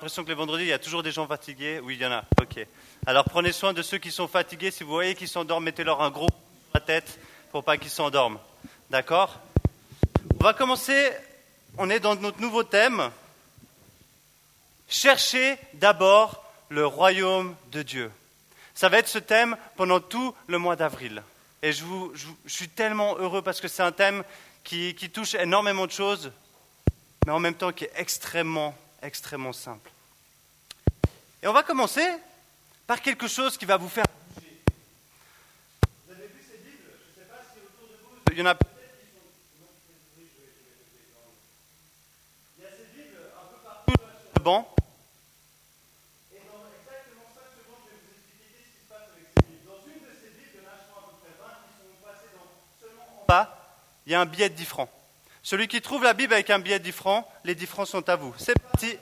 l'impression que les vendredis, il y a toujours des gens fatigués Oui, il y en a. Ok. Alors prenez soin de ceux qui sont fatigués. Si vous voyez qu'ils s'endorment, mettez-leur un gros sur la tête pour pas qu'ils s'endorment. D'accord? On va commencer. On est dans notre nouveau thème. Cherchez d'abord le royaume de Dieu. Ça va être ce thème pendant tout le mois d'avril. Et je suis tellement heureux parce que c'est un thème qui, qui touche énormément de choses, mais en même temps qui est extrêmement extrêmement simple. Et on va commencer par quelque chose qui va vous faire bouger. Vous avez vu ces Bibles Je ne sais pas si autour de vous, il y en a peut-être qui sont... Il y a ces Bibles un peu partout sur le banc. Et dans exactement 5 secondes, je vais vous expliquer ce qui se passe avec ces Bibles. Dans une de ces Bibles, il y en a, je à peu près 20 qui sont passées dans seulement en bas, il y a un billet de 10 francs. Celui qui trouve la Bible avec un billet de 10 francs, les 10 francs sont à vous. C'est parti.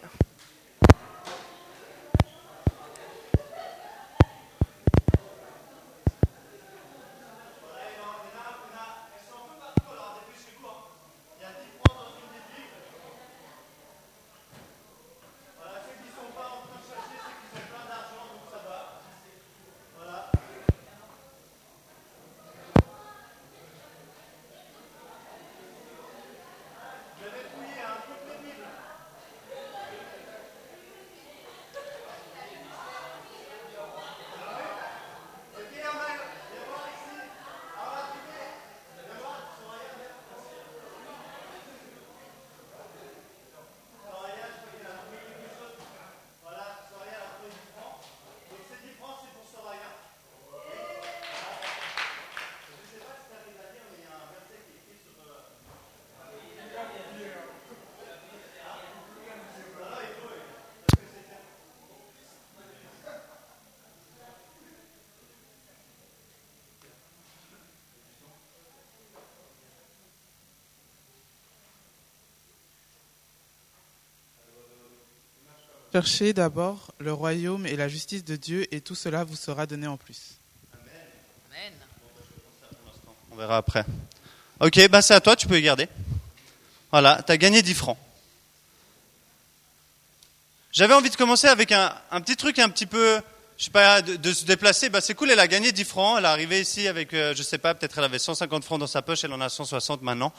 Cherchez d'abord le royaume et la justice de Dieu et tout cela vous sera donné en plus. Amen. On verra après. Ok, bah c'est à toi, tu peux y garder. Voilà, tu as gagné 10 francs. J'avais envie de commencer avec un, un, petit truc un petit peu, je sais pas, de, de se déplacer. Bah c'est cool, elle a gagné 10 francs. Elle est arrivée ici avec, euh, je sais pas, peut-être elle avait 150 francs dans sa poche, elle en a 160 maintenant.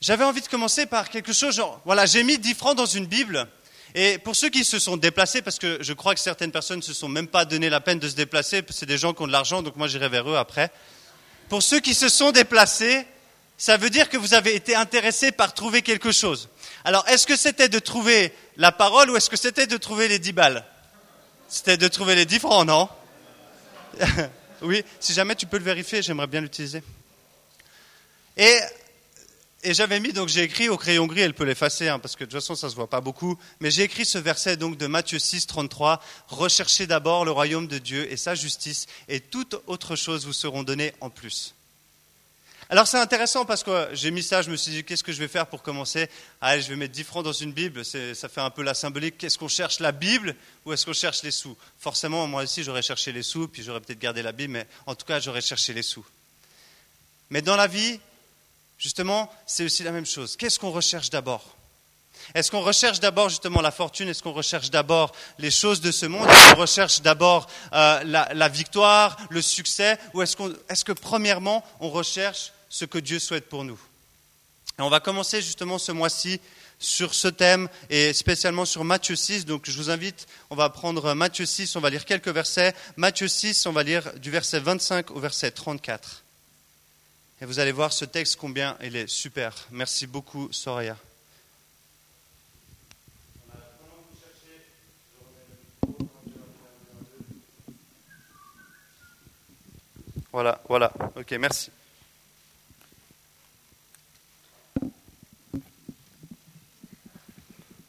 J'avais envie de commencer par quelque chose, genre, voilà, j'ai mis 10 francs dans une Bible. Et pour ceux qui se sont déplacés, parce que je crois que certaines personnes ne se sont même pas donné la peine de se déplacer, c'est des gens qui ont de l'argent, donc moi j'irai vers eux après. Pour ceux qui se sont déplacés, ça veut dire que vous avez été intéressés par trouver quelque chose. Alors, est-ce que c'était de trouver la parole ou est-ce que c'était de trouver les 10 balles? C'était de trouver les 10 francs, non? Oui, si jamais tu peux le vérifier, j'aimerais bien l'utiliser. Et et j'avais mis, donc j'ai écrit au crayon gris, elle peut l'effacer, hein, parce que de toute façon ça se voit pas beaucoup, mais j'ai écrit ce verset donc de Matthieu 6, 33, recherchez d'abord le royaume de Dieu et sa justice, et toute autre chose vous seront données en plus. Alors c'est intéressant parce que j'ai mis ça, je me suis dit qu'est-ce que je vais faire pour commencer? Allez, je vais mettre 10 francs dans une Bible, ça fait un peu la symbolique. Qu'est-ce qu'on cherche la Bible ou est-ce qu'on cherche les sous? Forcément, moi aussi j'aurais cherché les sous, puis j'aurais peut-être gardé la Bible, mais en tout cas j'aurais cherché les sous. Mais dans la vie, Justement, c'est aussi la même chose. Qu'est-ce qu'on recherche d'abord? Est-ce qu'on recherche d'abord justement la fortune? Est-ce qu'on recherche d'abord les choses de ce monde? Est-ce qu'on recherche d'abord euh, la, victoire, le succès? Ou est-ce, que premièrement, on recherche ce que Dieu souhaite pour nous? Et on va commencer justement ce mois-ci sur ce thème et spécialement sur Matthieu 6. Donc je vous invite, on va prendre Matthieu 6, on va lire quelques versets. Matthieu 6, on va lire du verset 25 au verset 34. Et vous allez voir ce texte combien il est super. Merci beaucoup, Soraya. Voilà, voilà. Ok, merci.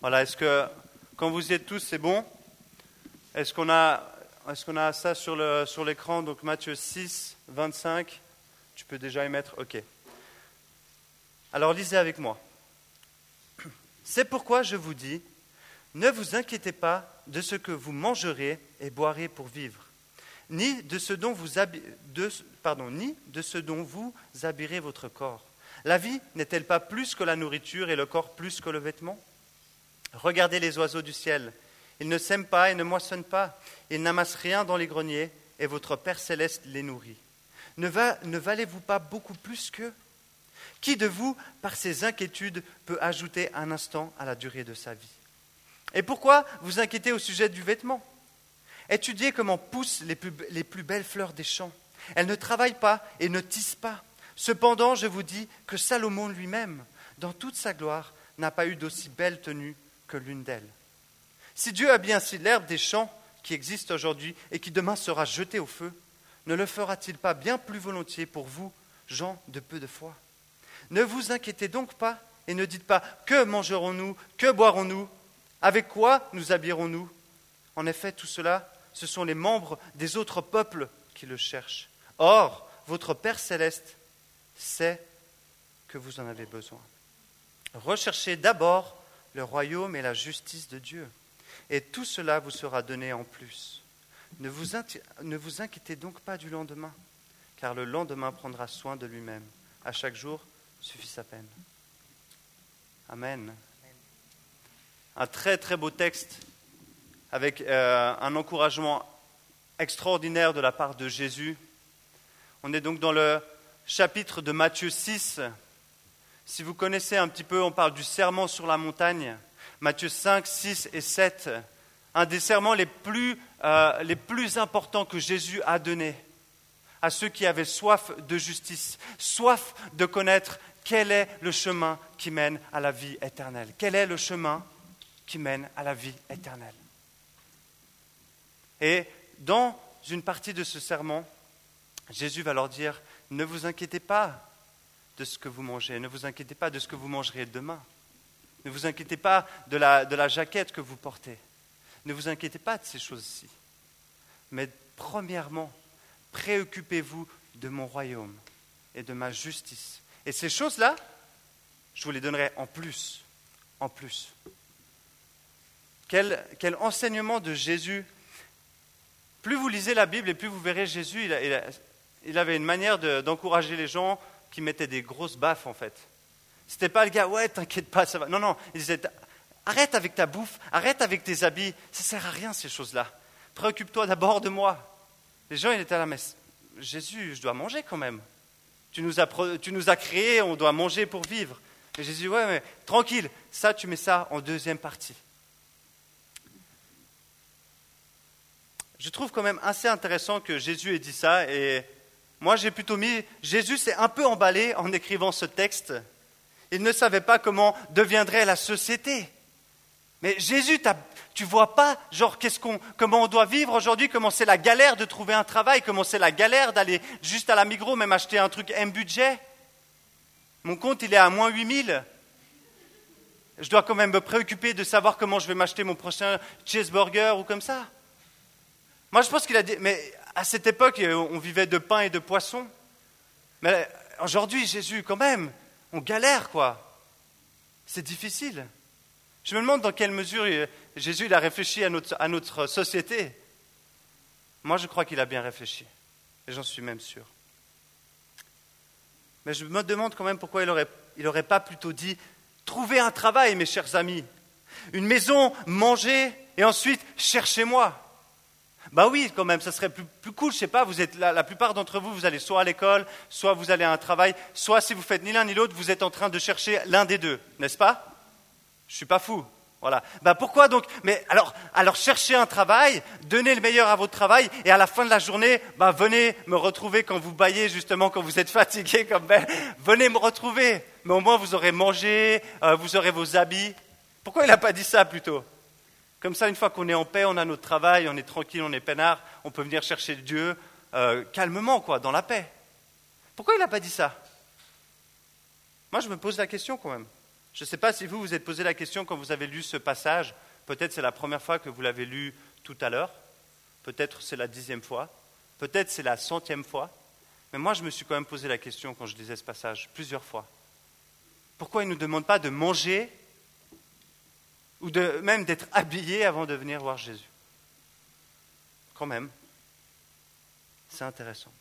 Voilà, est-ce que quand vous y êtes tous, c'est bon? Est-ce qu'on a, est a ça sur, le, sur l'écran? Donc Matthieu 6, 25. Peux déjà y mettre OK. Alors lisez avec moi. C'est pourquoi je vous dis, ne vous inquiétez pas de ce que vous mangerez et boirez pour vivre, ni de ce dont vous, habi- de, ni de ce dont vous habillerez votre corps. La vie n'est-elle pas plus que la nourriture et le corps plus que le vêtement? Regardez les oiseaux du ciel. Ils ne sèment pas et ne moissonnent pas. Ils n'amassent rien dans les greniers, et votre Père céleste les nourrit. Ne, valez-vous pas beaucoup plus qu'eux Qui de vous, par ses inquiétudes, peut ajouter un instant à la durée de sa vie? Et pourquoi vous inquiétez au sujet du vêtement? Étudiez comment poussent les plus, les plus belles fleurs des champs. Elles ne travaillent pas et ne tissent pas. Cependant, je vous dis que Salomon lui-même, dans toute sa gloire, n'a pas eu d'aussi belle tenue que l'une d'elles. Si Dieu a bien si l'herbe des champs qui existe aujourd'hui et qui demain sera jetée au feu, ne le fera-t-il pas bien plus volontiers pour vous, gens de peu de foi? Ne vous inquiétez donc pas et ne dites pas que mangerons-nous, que boirons-nous, avec quoi nous habillerons-nous? En effet, tout cela, ce sont les membres des autres peuples qui le cherchent. Or, votre Père céleste sait que vous en avez besoin. Recherchez d'abord le royaume et la justice de Dieu, et tout cela vous sera donné en plus. Ne vous, inquiétez donc pas du lendemain, car le lendemain prendra soin de lui-même. À chaque jour suffit sa peine. Amen. Un très très beau texte avec euh, un encouragement extraordinaire de la part de Jésus. On est donc dans le chapitre de Matthieu 6, si vous connaissez un petit peu, on parle du serment sur la montagne, Matthieu 5, 6 et 7, un des serments les plus, euh, les plus importants que Jésus a donné à ceux qui avaient soif de justice, soif de connaître quel est le chemin qui mène à la vie éternelle. Quel est le chemin qui mène à la vie éternelle? Et dans une partie de ce serment, Jésus va leur dire, ne vous inquiétez pas de ce que vous mangez. Ne vous inquiétez pas de ce que vous mangerez demain. Ne vous inquiétez pas de la jaquette que vous portez. Ne vous inquiétez pas de ces choses-ci. Mais premièrement, préoccupez-vous de mon royaume et de ma justice. Et ces choses-là, je vous les donnerai en plus. En plus. Quel, quel enseignement de Jésus. Plus vous lisez la Bible et plus vous verrez Jésus, il, avait une manière d'encourager les gens qui mettait des grosses baffes en fait. C'était pas le gars, ouais, t'inquiète pas, ça va. Non, non, il disait, arrête avec ta bouffe, arrête avec tes habits, ça sert à rien ces choses-là. Préoccupe-toi d'abord de moi. Les gens, ils étaient là, mais Jésus, je dois manger quand même. Tu nous as, tu créés, on doit manger pour vivre. Et Jésus, ouais, mais tranquille, ça, tu mets ça en deuxième partie. Je trouve quand même assez intéressant que Jésus ait dit ça et moi, j'ai plutôt mis, Jésus s'est un peu emballé en écrivant ce texte. Il ne savait pas comment deviendrait la société. Mais Jésus, tu vois pas, genre, comment on doit vivre aujourd'hui, comment c'est la galère de trouver un travail, comment c'est la galère d'aller juste à la Migros, même acheter un truc M budget. Mon compte, il est à moins 8000. Je dois quand même me préoccuper de savoir comment je vais m'acheter mon prochain cheeseburger ou comme ça. Moi, je pense qu'il a dit, mais à cette époque, on vivait de pain et de poisson. Mais aujourd'hui, Jésus, quand même, on galère, quoi. C'est difficile. Je me demande dans quelle mesure Jésus il a réfléchi à notre, société. Moi, je crois qu'il a bien réfléchi. Et j'en suis même sûr. Mais je me demande quand même pourquoi il n'aurait pas plutôt dit Trouvez un travail, mes chers amis. Une maison, mangez, et ensuite cherchez-moi. Bah oui, quand même, ça serait plus, cool, je sais pas, vous êtes la, plupart d'entre vous, vous allez soit à l'école, soit vous allez à un travail, soit si vous faites ni l'un ni l'autre, vous êtes en train de chercher l'un des deux, n'est-ce pas? Je suis pas fou. Voilà. Bah pourquoi donc? Mais alors, alors cherchez un travail, donnez le meilleur à votre travail, et à la fin de la journée, bah venez me retrouver quand vous baillez justement, quand vous êtes fatigué, comme ben, venez me retrouver. Mais au moins vous aurez mangé, euh, vous aurez vos habits. Pourquoi il n'a pas dit ça plutôt? Comme ça, une fois qu'on est en paix, on a notre travail, on est tranquille, on est peinard, on peut venir chercher Dieu euh, calmement, quoi, dans la paix. Pourquoi il n'a pas dit ça? Moi, je me pose la question quand même. Je ne sais pas si vous vous êtes posé la question quand vous avez lu ce passage. Peut-être c'est la première fois que vous l'avez lu tout à l'heure. Peut-être c'est la dixième fois. Peut-être c'est la centième fois. Mais moi, je me suis quand même posé la question quand je lisais ce passage plusieurs fois. Pourquoi il ne nous demande pas de manger ou de, même d'être habillé avant de venir voir Jésus? Quand même, c'est intéressant.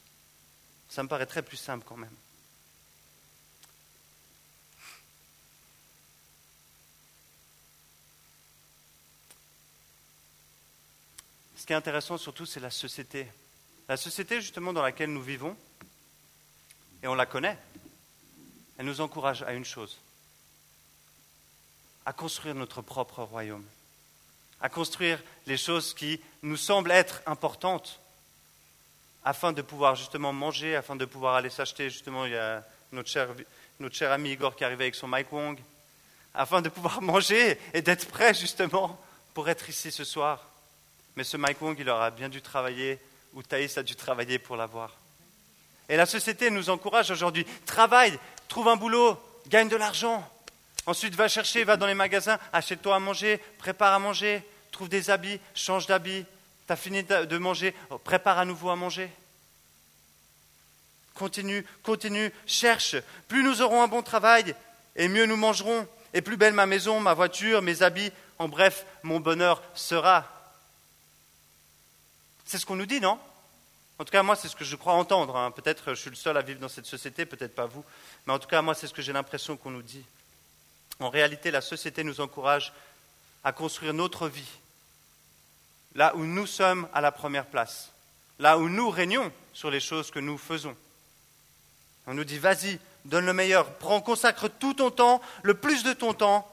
Ça me paraît très plus simple quand même. Ce qui est intéressant surtout, c'est la société. La société justement dans laquelle nous vivons, et on la connaît, elle nous encourage à une chose, à construire notre propre royaume, à construire les choses qui nous semblent être importantes, afin de pouvoir justement manger, afin de pouvoir aller s'acheter, justement, il y a notre cher, notre cher ami Igor qui arrivait avec son Mike Wong, afin de pouvoir manger et d'être prêt justement pour être ici ce soir. Mais ce Mike Wong, il aura bien dû travailler, ou Thaïs a dû travailler pour l'avoir. Et la société nous encourage aujourd'hui. Travaille, trouve un boulot, gagne de l'argent. Ensuite, va chercher, va dans les magasins, achète-toi à manger, prépare à manger, trouve des habits, change d'habits. Tu as fini de manger, prépare à nouveau à manger. Continue, continue, cherche. Plus nous aurons un bon travail, et mieux nous mangerons, et plus belle ma maison, ma voiture, mes habits, en bref, mon bonheur sera. C'est ce qu'on nous dit, non? En tout cas, moi, c'est ce que je crois entendre. Hein. Peut-être je suis le seul à vivre dans cette société, peut-être pas vous. Mais en tout cas, moi, c'est ce que j'ai l'impression qu'on nous dit. En réalité, la société nous encourage à construire notre vie, là où nous sommes à la première place, là où nous régnons sur les choses que nous faisons. On nous dit, vas-y, donne le meilleur, prends, consacre tout ton temps, le plus de ton temps,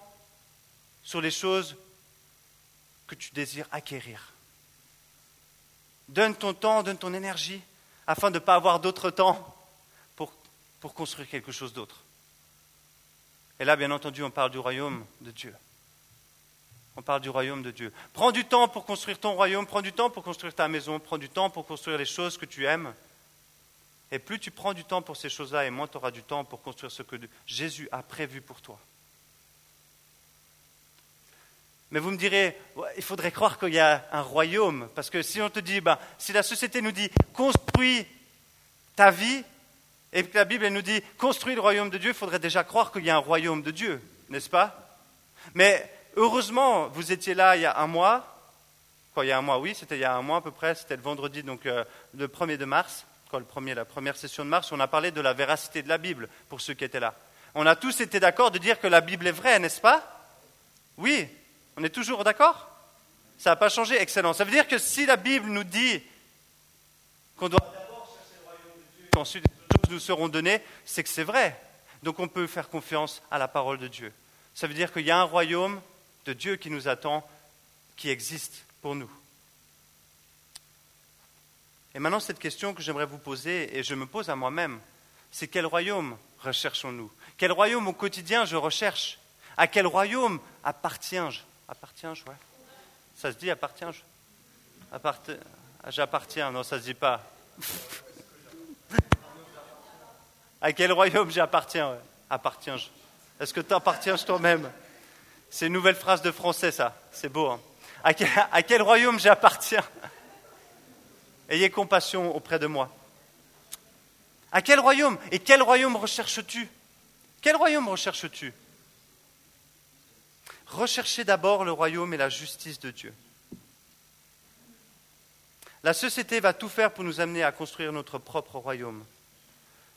sur les choses que tu désires acquérir. Donne ton temps, donne ton énergie, afin de ne pas avoir d'autre temps pour, pour construire quelque chose d'autre. Et là, bien entendu, on parle du royaume de Dieu. On parle du royaume de Dieu. Prends du temps pour construire ton royaume, prends du temps pour construire ta maison, prends du temps pour construire les choses que tu aimes. Et plus tu prends du temps pour ces choses-là, et moins tu auras du temps pour construire ce que Jésus a prévu pour toi. Mais vous me direz, il faudrait croire qu'il y a un royaume, parce que si on te dit, ben, si la société nous dit, construis ta vie, et que la Bible nous dit, construis le royaume de Dieu, il faudrait déjà croire qu'il y a un royaume de Dieu, n'est-ce pas? Mais heureusement, vous étiez là il y a un mois, quoi, il y a un mois, oui, c'était il y a un mois à peu près, c'était le vendredi, donc euh, le 1er de mars, quoi, le premier, la première session de mars, on a parlé de la véracité de la Bible, pour ceux qui étaient là. On a tous été d'accord de dire que la Bible est vraie, n'est-ce pas? Oui, on est toujours d'accord? Ça n'a pas changé Excellent. Ça veut dire que si la Bible nous dit qu'on doit d'abord chercher le royaume de Dieu, qu'ensuite les choses nous seront données, c'est que c'est vrai. Donc on peut faire confiance à la parole de Dieu. Ça veut dire qu'il y a un royaume de Dieu qui nous attend, qui existe pour nous. Et maintenant, cette question que j'aimerais vous poser, et je me pose à moi-même, c'est quel royaume recherchons-nous? Quel royaume au quotidien je recherche? À quel royaume appartiens-je? Appartiens, ouais. Ça se dit appartiens J'appartiens, non, ça se dit pas. à quel royaume j'appartiens Appartiens-je? Est-ce que tu appartiens toi-même? C'est une nouvelle phrase de français, ça. C'est beau. Hein à quel royaume j'appartiens? Ayez compassion auprès de moi. À quel royaume Et quel royaume recherches-tu? Quel royaume recherches-tu? Recherchez d'abord le royaume et la justice de Dieu. La société va tout faire pour nous amener à construire notre propre royaume.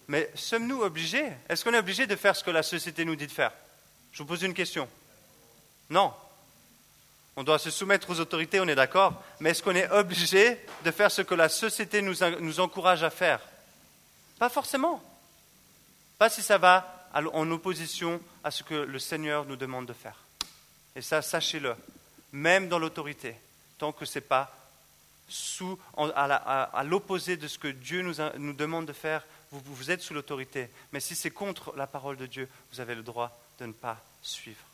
Mais sommes-nous obligés? Est-ce qu'on est obligé de faire ce que la société nous dit de faire? Je vous pose une question. Non. On doit se soumettre aux autorités, on est d'accord. Mais est-ce qu'on est obligé de faire ce que la société nous, nous encourage à faire? Pas forcément. Pas si ça va en opposition à ce que le Seigneur nous demande de faire. Et ça, sachez-le, même dans l'autorité, tant que ce n'est pas sous, à l'opposé de ce que Dieu nous, demande de faire, vous êtes sous l'autorité. Mais si c'est contre la parole de Dieu, vous avez le droit de ne pas suivre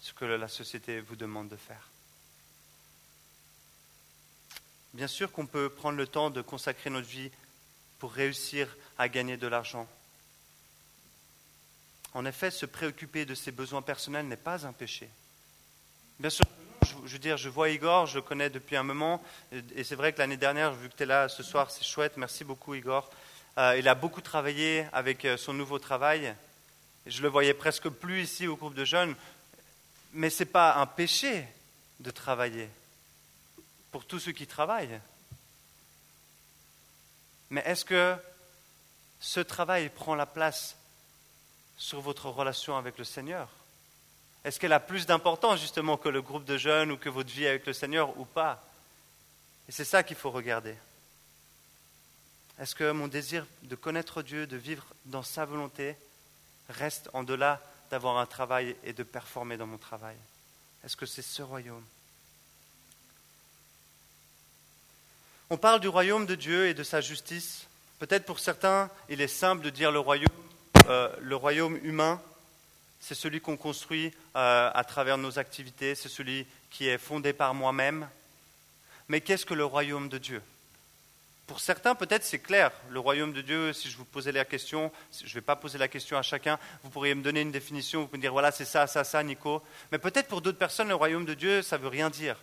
ce que la société vous demande de faire. Bien sûr qu'on peut prendre le temps de consacrer notre vie pour réussir à gagner de l'argent. En effet, se préoccuper de ses besoins personnels n'est pas un péché. Bien sûr, je, veux dire, je vois Igor, je le connais depuis un moment, et c'est vrai que l'année dernière, vu que tu es là ce soir, c'est chouette, merci beaucoup Igor. Euh, il a beaucoup travaillé avec euh, son nouveau travail. Je le voyais presque plus ici au groupe de jeunes, mais ce n'est pas un péché de travailler pour tous ceux qui travaillent. Mais est-ce que ce travail prend la place sur votre relation avec le Seigneur? Est-ce qu'elle a plus d'importance justement que le groupe de jeunes ou que votre vie avec le Seigneur ou pas? Et c'est ça qu'il faut regarder. Est-ce que mon désir de connaître Dieu, de vivre dans sa volonté, reste en delà d'avoir un travail et de performer dans mon travail? Est-ce que c'est ce royaume? On parle du royaume de Dieu et de sa justice. Peut-être pour certains, il est simple de dire le royaume, euh, le royaume humain, c'est celui qu'on construit euh, à travers nos activités, c'est celui qui est fondé par moi-même. Mais qu'est-ce que le royaume de Dieu? Pour certains, peut-être c'est clair. Le royaume de Dieu, si je vous posais la question, je ne vais pas poser la question à chacun, vous pourriez me donner une définition, vous pouvez me dire voilà, c'est ça, ça, ça, Nico. Mais peut-être pour d'autres personnes, le royaume de Dieu, ça ne veut rien dire.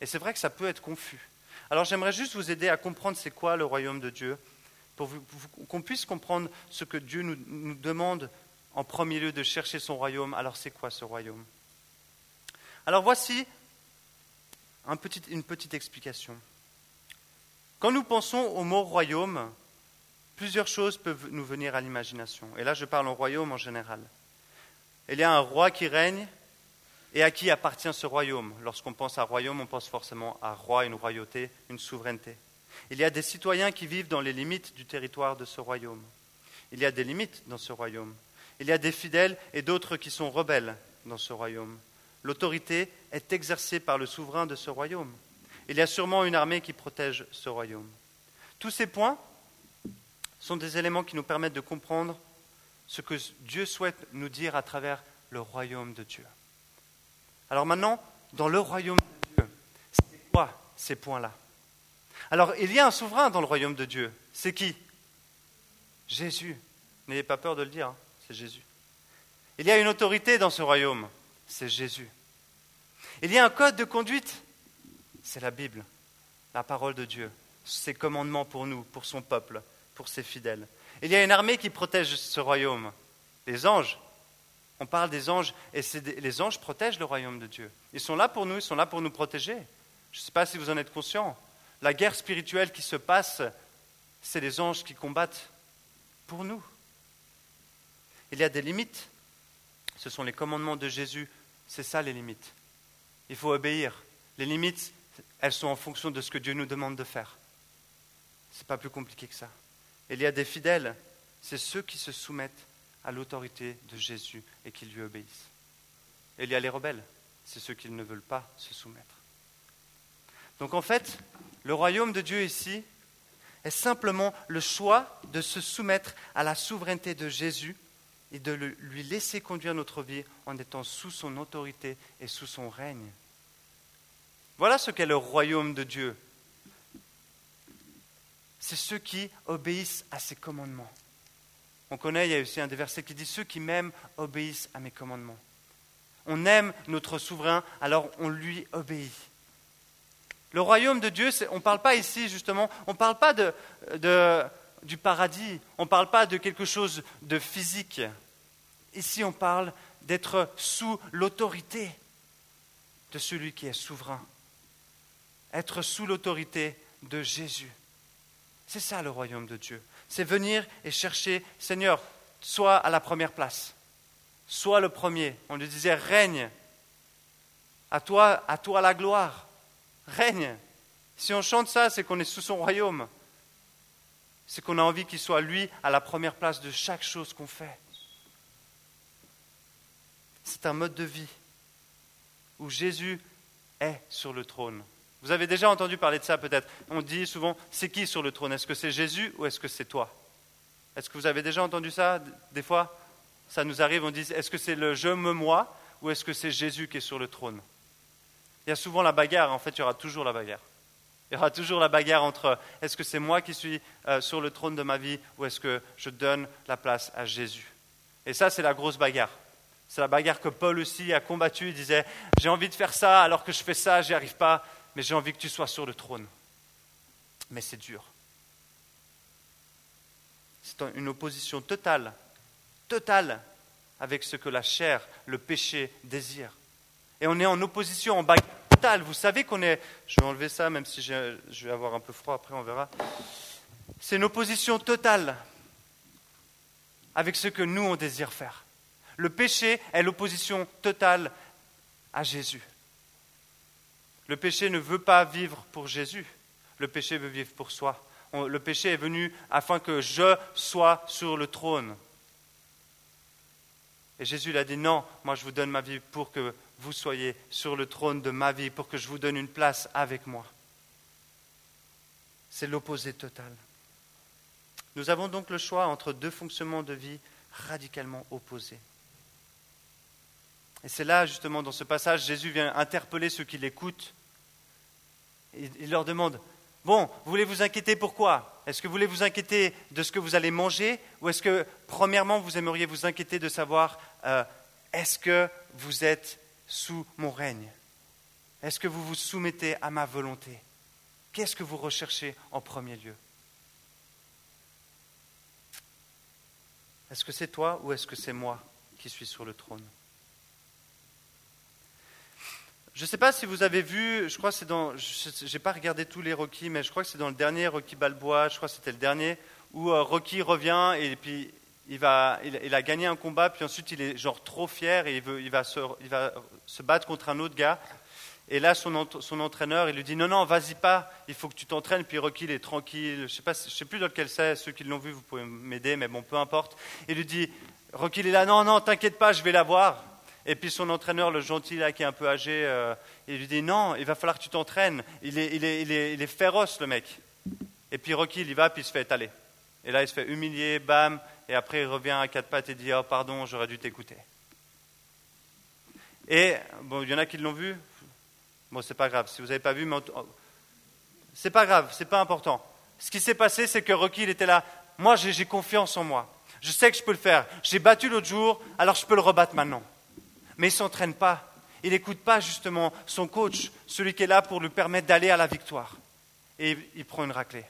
Et c'est vrai que ça peut être confus. Alors j'aimerais juste vous aider à comprendre c'est quoi le royaume de Dieu, pour, qu'on puisse comprendre ce que Dieu nous, nous demande en premier lieu de chercher son royaume. Alors c'est quoi ce royaume? Alors voici une petite explication. Quand nous pensons au mot royaume, plusieurs choses peuvent nous venir à l'imagination. Et là je parle en royaume en général. Il y a un roi qui règne et à qui appartient ce royaume Lorsqu'on pense à royaume, on pense forcément à roi, une royauté, une souveraineté. Il y a des citoyens qui vivent dans les limites du territoire de ce royaume. Il y a des limites dans ce royaume. Il y a des fidèles et d'autres qui sont rebelles dans ce royaume. L'autorité est exercée par le souverain de ce royaume. Il y a sûrement une armée qui protège ce royaume. Tous ces points sont des éléments qui nous permettent de comprendre ce que Dieu souhaite nous dire à travers le royaume de Dieu. Alors maintenant, dans le royaume de Dieu, c'est quoi ces points-là? Alors, il y a un souverain dans le royaume de Dieu. C'est qui? Jésus. N'ayez pas peur de le dire, hein, c'est Jésus. Il y a une autorité dans ce royaume, c'est Jésus. Il y a un code de conduite, c'est la Bible, la parole de Dieu, ses commandements pour nous, pour son peuple, pour ses fidèles. Il y a une armée qui protège ce royaume, les anges, on parle des anges, et les anges protègent le royaume de Dieu. Ils sont là pour nous, ils sont là pour nous protéger. Je ne sais pas si vous en êtes conscient. La guerre spirituelle qui se passe, c'est les anges qui combattent pour nous. Il y a des limites. Ce sont les commandements de Jésus. C'est ça les limites. Il faut obéir. Les limites, elles sont en fonction de ce que Dieu nous demande de faire. Ce n'est pas plus compliqué que ça. Il y a des fidèles. C'est ceux qui se soumettent à l'autorité de Jésus et qui lui obéissent. Il y a les rebelles, c'est ceux qui ne veulent pas se soumettre. Donc en fait, le royaume de Dieu ici est simplement le choix de se soumettre à la souveraineté de Jésus et de lui laisser conduire notre vie en étant sous son autorité et sous son règne. Voilà ce qu'est le royaume de Dieu. C'est ceux qui obéissent à ses commandements. On connaît, il y a aussi un des versets qui dit Ceux qui m'aiment obéissent à mes commandements. On aime notre souverain, alors on lui obéit. Le royaume de Dieu, on ne parle pas ici justement, on ne parle pas de, du paradis, on ne parle pas de quelque chose de physique. Ici, on parle d'être sous l'autorité de celui qui est souverain. Être sous l'autorité de Jésus. C'est ça le royaume de Dieu c'est venir et chercher, Seigneur, sois à la première place, sois le premier. On lui disait, règne, à toi, à toi la gloire, règne. Si on chante ça, c'est qu'on est sous son royaume. C'est qu'on a envie qu'il soit lui à la première place de chaque chose qu'on fait. C'est un mode de vie où Jésus est sur le trône. Vous avez déjà entendu parler de ça peut-être. On dit souvent, c'est qui sur le trône? Est-ce que c'est Jésus ou est-ce que c'est toi? Est-ce que vous avez déjà entendu ça Des fois, ça nous arrive, on dit, est-ce que c'est le je me moi ou est-ce que c'est Jésus qui est sur le trône? Il y a souvent la bagarre, en fait, il y aura toujours la bagarre. Il y aura toujours la bagarre entre est-ce que c'est moi qui suis euh, sur le trône de ma vie ou est-ce que je donne la place à Jésus? Et ça, c'est la grosse bagarre. C'est la bagarre que Paul aussi a combattue. Il disait J'ai envie de faire ça alors que je fais ça, j'y arrive pas mais j'ai envie que tu sois sur le trône. Mais c'est dur. C'est une opposition totale, totale avec ce que la chair, le péché désire. Et on est en opposition, en bagarre totale. Vous savez qu'on est... Je vais enlever ça, même si je vais avoir un peu froid après, on verra. C'est une opposition totale avec ce que nous, on désire faire. Le péché est l'opposition totale à Jésus. Le péché ne veut pas vivre pour Jésus. Le péché veut vivre pour soi. Le péché est venu afin que je sois sur le trône. Et Jésus l'a dit, non, moi je vous donne ma vie pour que vous soyez sur le trône de ma vie, pour que je vous donne une place avec moi. C'est l'opposé total. Nous avons donc le choix entre deux fonctionnements de vie radicalement opposés. Et c'est là, justement, dans ce passage, Jésus vient interpeller ceux qui l'écoutent. Il leur demande, bon, vous voulez vous inquiéter pourquoi Est-ce que vous voulez vous inquiéter de ce que vous allez manger? Ou est-ce que, premièrement, vous aimeriez vous inquiéter de savoir, euh, est-ce que vous êtes sous mon règne? Est-ce que vous vous soumettez à ma volonté? Qu'est-ce que vous recherchez en premier lieu? Est-ce que c'est toi ou est-ce que c'est moi qui suis sur le trône? Je ne sais pas si vous avez vu, je crois que c'est dans, je n'ai pas regardé tous les Rocky, mais je crois que c'est dans le dernier Rocky Balboa, je crois que c'était le dernier, où euh, Rocky revient et puis il, va, a gagné un combat, puis ensuite il est genre trop fier et il, va, se, battre contre un autre gars. Et là, son, entraîneur, il lui dit Non, non, vas-y pas, il faut que tu t'entraînes. Puis Rocky, il est tranquille. Je ne sais, sais plus dans lequel c'est, ceux qui l'ont vu, vous pouvez m'aider, mais bon, peu importe. Il lui dit Rocky, il est là Non, non, t'inquiète pas, je vais la voir. Et puis son entraîneur, le gentil là, qui est un peu âgé, euh, il lui dit Non, il va falloir que tu t'entraînes. Il est, il, est, il, est, il est, féroce, le mec. Et puis Rocky, il y va, puis il se fait étaler. Et là, il se fait humilier, bam. Et après, il revient à quatre pattes et dit Oh, pardon, j'aurais dû t'écouter. Et bon, il y en a qui l'ont vu, Bon, c'est pas grave. Si vous n'avez pas vu, mais c'est pas grave, c'est pas important. Ce qui s'est passé, c'est que Rocky, il était là. Moi, j'ai confiance en moi. Je sais que je peux le faire. J'ai battu l'autre jour, alors je peux le rebattre maintenant. Mais il ne s'entraîne pas. Il n'écoute pas justement son coach, celui qui est là pour lui permettre d'aller à la victoire. Et il prend une raclée.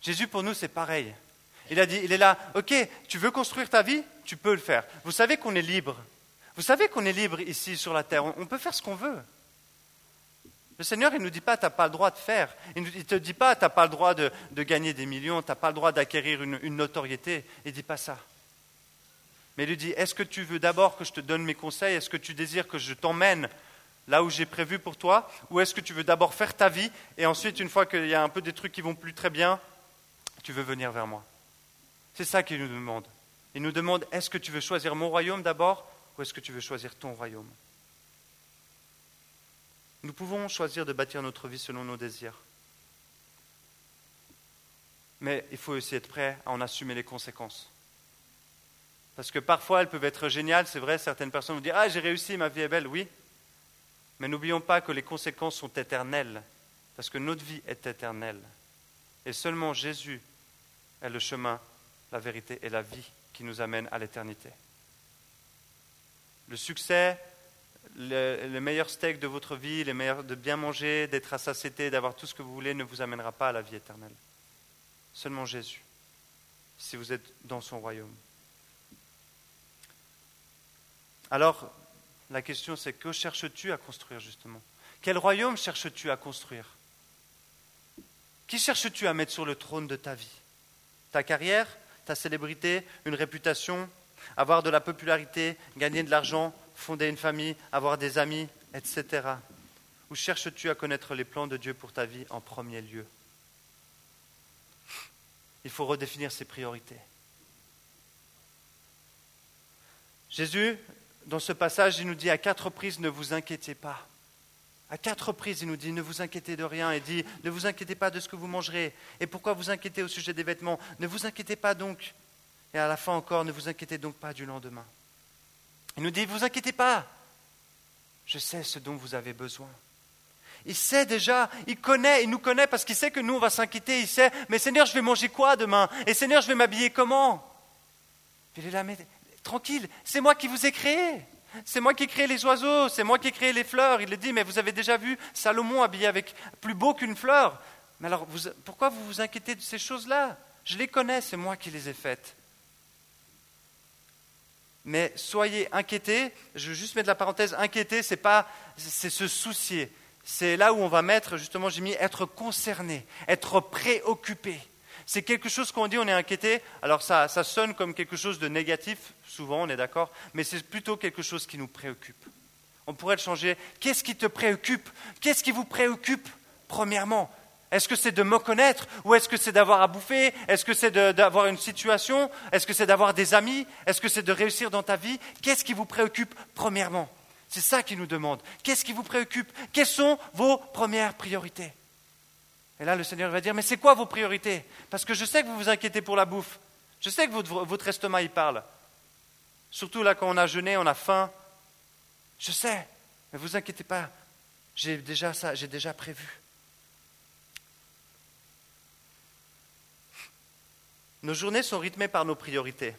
Jésus, pour nous, c'est pareil. Il a dit, il est là, ok, tu veux construire ta vie? Tu peux le faire. Vous savez qu'on est libre. Vous savez qu'on est libre ici sur la terre. On peut faire ce qu'on veut. Le Seigneur, il ne nous dit pas, tu n'as pas le droit de faire. Il ne te dit pas, tu n'as pas le droit de, gagner des millions, tu n'as pas le droit d'acquérir une, notoriété. Il ne dit pas ça. Mais il lui dit, est-ce que tu veux d'abord que je te donne mes conseils? Est-ce que tu désires que je t'emmène là où j'ai prévu pour toi? Ou est-ce que tu veux d'abord faire ta vie et ensuite, une fois qu'il y a un peu des trucs qui vont plus très bien, tu veux venir vers moi? C'est ça qu'il nous demande. Il nous demande, est-ce que tu veux choisir mon royaume d'abord ou est-ce que tu veux choisir ton royaume? Nous pouvons choisir de bâtir notre vie selon nos désirs. Mais il faut aussi être prêt à en assumer les conséquences. Parce que parfois, elles peuvent être géniales, c'est vrai, certaines personnes vont dire Ah, j'ai réussi, ma vie est belle, oui. Mais n'oublions pas que les conséquences sont éternelles, parce que notre vie est éternelle. Et seulement Jésus est le chemin, la vérité et la vie qui nous amènent à l'éternité. Le succès le, meilleur steak de votre vie, les meilleurs, de bien manger, d'être à satiété, d'avoir tout ce que vous voulez, ne vous amènera pas à la vie éternelle. Seulement Jésus, si vous êtes dans son royaume. Alors, la question c'est que cherches-tu à construire justement? Quel royaume cherches-tu à construire? Qui cherches-tu à mettre sur le trône de ta vie? Ta carrière Ta célébrité Une réputation? Avoir de la popularité Gagner de l'argent fonder une famille, avoir des amis, etc. Ou cherches-tu à connaître les plans de Dieu pour ta vie en premier lieu? Il faut redéfinir ses priorités. Jésus, dans ce passage, il nous dit à quatre reprises, ne vous inquiétez pas. À quatre reprises, il nous dit, ne vous inquiétez de rien. Il dit, ne vous inquiétez pas de ce que vous mangerez. Et pourquoi vous inquiétez au sujet des vêtements Ne vous inquiétez pas donc. Et à la fin encore, ne vous inquiétez donc pas du lendemain. Il nous dit, vous inquiétez pas, je sais ce dont vous avez besoin. Il sait déjà, il connaît, il nous connaît parce qu'il sait que nous, on va s'inquiéter. Il sait, mais Seigneur, je vais manger quoi demain? Et Seigneur, je vais m'habiller comment? Il est là, mais tranquille, c'est moi qui vous ai créé. C'est moi qui ai créé les oiseaux, c'est moi qui ai créé les fleurs. Il est dit, mais vous avez déjà vu Salomon habillé avec plus beau qu'une fleur. Mais alors, pourquoi vous vous inquiétez de ces choses-là? Je les connais, c'est moi qui les ai faites mais soyez inquiétés. Je veux juste mettre la parenthèse inquiéter, c'est pas, c'est se soucier. C'est là où on va mettre, justement, j'ai mis être concerné, être préoccupé. C'est quelque chose qu'on dit, on est inquiété. Alors ça, sonne comme quelque chose de négatif, souvent, on est d'accord, mais c'est plutôt quelque chose qui nous préoccupe. On pourrait le changer. Qu'est-ce qui te préoccupe? Qu'est-ce qui vous préoccupe Premièrement, Est-ce que c'est de me connaître? Ou est-ce que c'est d'avoir à bouffer? Est-ce que c'est d'avoir une situation? Est-ce que c'est d'avoir des amis? Est-ce que c'est de réussir dans ta vie? Qu'est-ce qui vous préoccupe premièrement? C'est ça qu'il nous demande. Qu'est-ce qui vous préoccupe? Quelles sont vos premières priorités? Et là, le Seigneur va dire, mais c'est quoi vos priorités? Parce que je sais que vous vous inquiétez pour la bouffe. Je sais que votre, estomac y parle. Surtout là, quand on a jeûné, on a faim. Je sais, mais vous inquiétez pas. J'ai déjà ça, j'ai déjà prévu. Nos journées sont rythmées par nos priorités.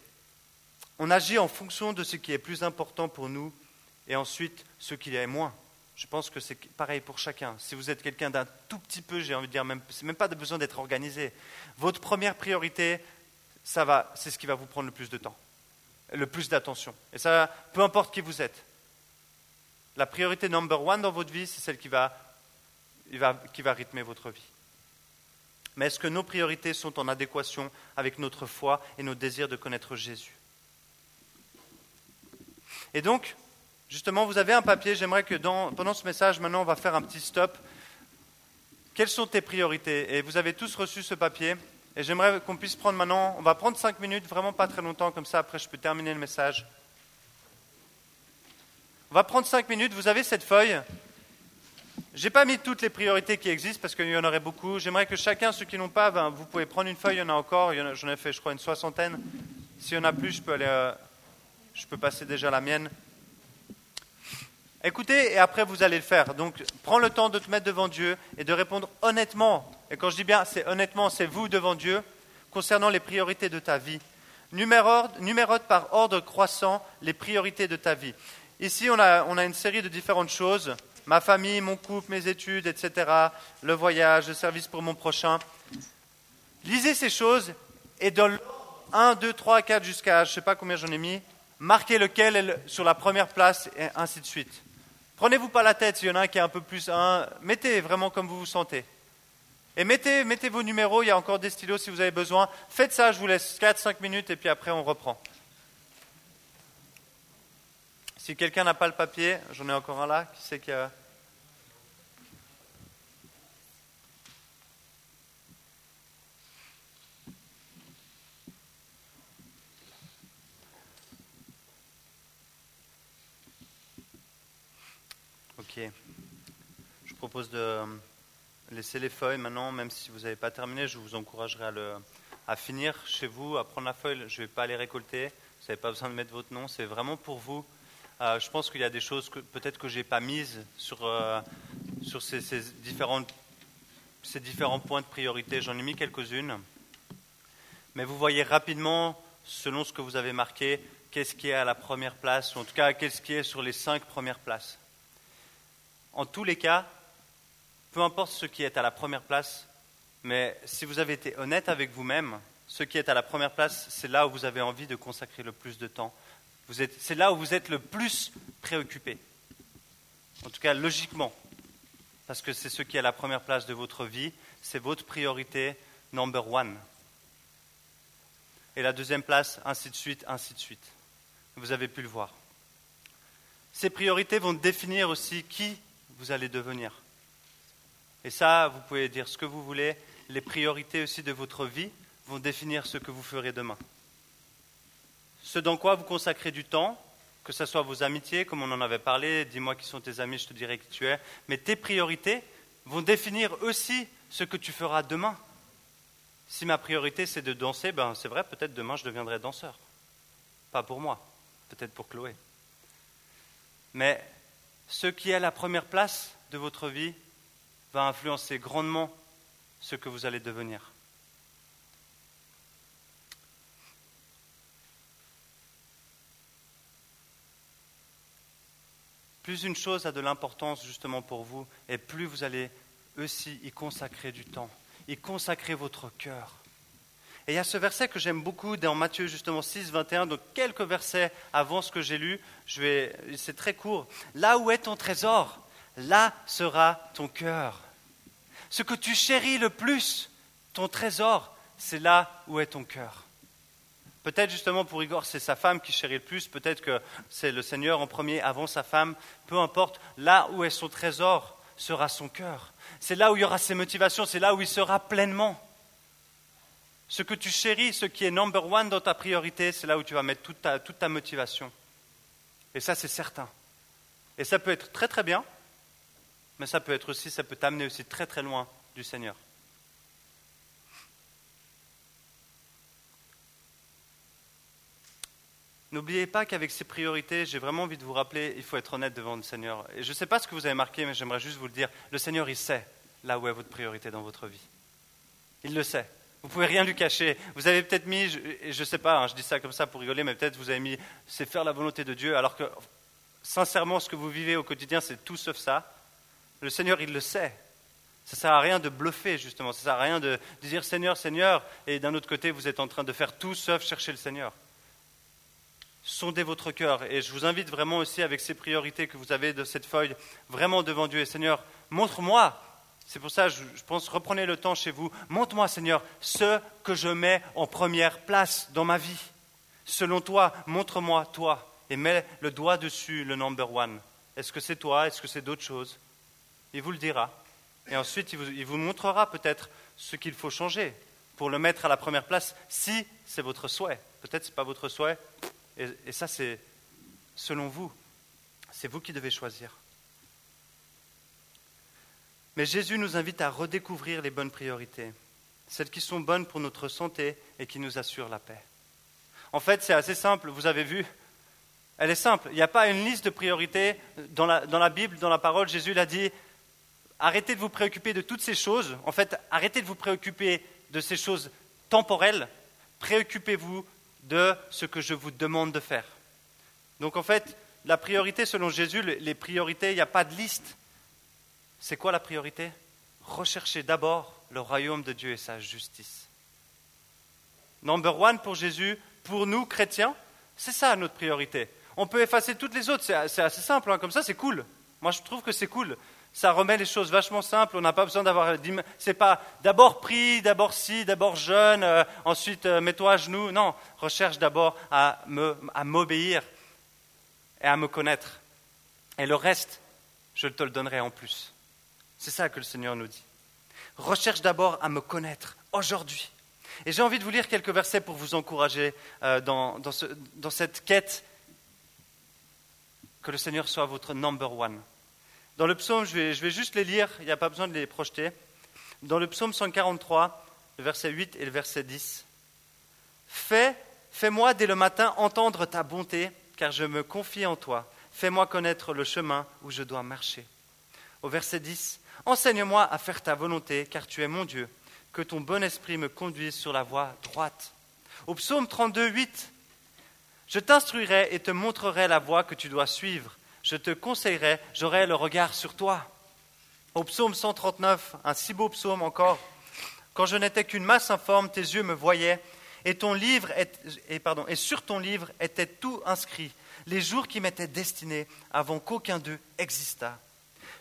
On agit en fonction de ce qui est plus important pour nous et ensuite ce qui est moins. Je pense que c'est pareil pour chacun. Si vous êtes quelqu'un d'un tout petit peu, j'ai envie de dire, même, c'est même pas besoin d'être organisé. Votre première priorité, ça va, c'est ce qui va vous prendre le plus de temps, le plus d'attention. Et ça, peu importe qui vous êtes. La priorité number one dans votre vie, c'est celle qui va, qui va rythmer votre vie mais est-ce que nos priorités sont en adéquation avec notre foi et nos désirs de connaître Jésus? Et donc, justement, vous avez un papier, j'aimerais que pendant ce message, maintenant, on va faire un petit stop. Quelles sont tes priorités? Et vous avez tous reçu ce papier, et j'aimerais qu'on puisse prendre maintenant, on va prendre cinq minutes, vraiment pas très longtemps, comme ça, après je peux terminer le message. On va prendre cinq minutes, vous avez cette feuille, je n'ai pas mis toutes les priorités qui existent parce qu'il y en aurait beaucoup. J'aimerais que chacun, ceux qui n'ont pas, ben, vous pouvez prendre une feuille, il y en a encore. J'en ai fait, je crois, une soixantaine. S'il y en a plus, je peux, aller, euh, je peux passer déjà la mienne. Écoutez, et après vous allez le faire. Donc, prends le temps de te mettre devant Dieu et de répondre honnêtement. Et quand je dis bien, c'est honnêtement, c'est vous devant Dieu, concernant les priorités de ta vie. Numérote par ordre croissant les priorités de ta vie. Ici, on a, une série de différentes choses ma famille, mon couple, mes études, etc., le voyage, le service pour mon prochain. Lisez ces choses et dans 1, 2, 3, 4 jusqu'à, je ne sais pas combien j'en ai mis, marquez lequel est sur la première place et ainsi de suite. Prenez-vous pas la tête s'il y en a un qui est un peu plus un, mettez vraiment comme vous vous sentez. Et mettez, mettez vos numéros, il y a encore des stylos si vous avez besoin. Faites ça, je vous laisse 4-5 minutes et puis après on reprend. Si quelqu'un n'a pas le papier, j'en ai encore un là, qui sait qu'il y a... Je propose de laisser les feuilles maintenant, même si vous n'avez pas terminé, je vous encouragerai à, finir chez vous, à prendre la feuille. Je ne vais pas les récolter. Vous n'avez pas besoin de mettre votre nom. C'est vraiment pour vous euh, je pense qu'il y a des choses que peut-être que je n'ai pas mises sur, euh, ces différents points de priorité. J'en ai mis quelques-unes. Mais vous voyez rapidement, selon ce que vous avez marqué, qu'est-ce qui est à la première place, ou en tout cas, qu'est-ce qui est sur les cinq premières places. En tous les cas, peu importe ce qui est à la première place, mais si vous avez été honnête avec vous-même, ce qui est à la première place, c'est là où vous avez envie de consacrer le plus de temps, c'est là où vous êtes le plus préoccupé. En tout cas, logiquement. Parce que c'est ce qui est à la première place de votre vie. C'est votre priorité number one. Et la deuxième place, ainsi de suite, ainsi de suite. Vous avez pu le voir. Ces priorités vont définir aussi qui vous allez devenir. Et ça, vous pouvez dire ce que vous voulez. Les priorités aussi de votre vie vont définir ce que vous ferez demain ce dans quoi vous consacrez du temps, que ce soit vos amitiés, comme on en avait parlé, dis-moi qui sont tes amis, je te dirai qui tu es, mais tes priorités vont définir aussi ce que tu feras demain. Si ma priorité c'est de danser, ben c'est vrai, peut-être demain je deviendrai danseur. Pas pour moi, peut-être pour Chloé. Mais ce qui est à la première place de votre vie va influencer grandement ce que vous allez devenir. plus une chose a de l'importance justement pour vous, et plus vous allez aussi y consacrer du temps, y consacrer votre cœur. Et il y a ce verset que j'aime beaucoup dans Matthieu justement 6, 21, donc quelques versets avant ce que j'ai lu, je vais, c'est très court. Là où est ton trésor, là sera ton cœur. Ce que tu chéris le plus, ton trésor, c'est là où est ton cœur. Peut-être justement pour Igor, c'est sa femme qui chérit le plus, peut-être que c'est le Seigneur en premier avant sa femme, peu importe, là où est son trésor, sera son cœur. C'est là où il y aura ses motivations, c'est là où il sera pleinement. Ce que tu chéris, ce qui est number one dans ta priorité, c'est là où tu vas mettre toute ta, toute ta motivation. Et ça, c'est certain. Et ça peut être très très bien, mais ça peut être aussi, ça peut t'amener aussi très très loin du Seigneur. N'oubliez pas qu'avec ces priorités, j'ai vraiment envie de vous rappeler, il faut être honnête devant le Seigneur. Et je ne sais pas ce que vous avez marqué, mais j'aimerais juste vous le dire. Le Seigneur, il sait là où est votre priorité dans votre vie. Il le sait. Vous pouvez rien lui cacher. Vous avez peut-être mis, je ne sais pas, hein, je dis ça comme ça pour rigoler, mais peut-être vous avez mis, c'est faire la volonté de Dieu, alors que sincèrement, ce que vous vivez au quotidien, c'est tout sauf ça. Le Seigneur, il le sait. Ça ne sert à rien de bluffer, justement. Ça ne sert à rien de dire Seigneur, Seigneur, et d'un autre côté, vous êtes en train de faire tout sauf chercher le Seigneur sondez votre cœur. Et je vous invite vraiment aussi avec ces priorités que vous avez de cette feuille, vraiment devant Dieu. Et Seigneur, montre-moi, c'est pour ça, je, pense, reprenez le temps chez vous, montre-moi, Seigneur, ce que je mets en première place dans ma vie. Selon toi, montre-moi toi et mets le doigt dessus, le number one. Est-ce que c'est toi? Est-ce que c'est d'autres choses? Il vous le dira. Et ensuite, il vous, il vous montrera peut-être ce qu'il faut changer pour le mettre à la première place, si c'est votre souhait. Peut-être ce n'est pas votre souhait, et, ça, c'est selon vous. C'est vous qui devez choisir. Mais Jésus nous invite à redécouvrir les bonnes priorités, celles qui sont bonnes pour notre santé et qui nous assurent la paix. En fait, c'est assez simple, vous avez vu, elle est simple. Il n'y a pas une liste de priorités dans la, dans la Bible, dans la parole. Jésus l'a dit, arrêtez de vous préoccuper de toutes ces choses. En fait, arrêtez de vous préoccuper de ces choses temporelles. Préoccupez-vous de ce que je vous demande de faire. Donc en fait, la priorité selon Jésus, les priorités, il n'y a pas de liste. C'est quoi la priorité? Rechercher d'abord le royaume de Dieu et sa justice. Number one pour Jésus, pour nous chrétiens, c'est ça notre priorité. On peut effacer toutes les autres, c'est assez simple, hein. comme ça c'est cool. Moi je trouve que c'est cool ça remet les choses vachement simples. On n'a pas besoin d'avoir. C'est pas d'abord prie, d'abord si, d'abord jeûne, euh, ensuite euh, mets-toi à genoux. Non, recherche d'abord à m'obéir et à me connaître. Et le reste, je te le donnerai en plus. C'est ça que le Seigneur nous dit. Recherche d'abord à me connaître aujourd'hui. Et j'ai envie de vous lire quelques versets pour vous encourager euh, dans, dans cette quête que le Seigneur soit votre number one. Dans le psaume, je vais, juste les lire, il n'y a pas besoin de les projeter. Dans le psaume 143, le verset 8 et le verset 10. Fais, fais-moi dès le matin entendre ta bonté, car je me confie en toi. Fais-moi connaître le chemin où je dois marcher. Au verset 10, Enseigne-moi à faire ta volonté, car tu es mon Dieu. Que ton bon esprit me conduise sur la voie droite. Au psaume 32, 8, Je t'instruirai et te montrerai la voie que tu dois suivre je te conseillerais, j'aurais le regard sur toi. Au psaume 139, un si beau psaume encore, quand je n'étais qu'une masse informe, tes yeux me voyaient, et, et sur ton livre était tout inscrit, les jours qui m'étaient destinés avant qu'aucun d'eux existât.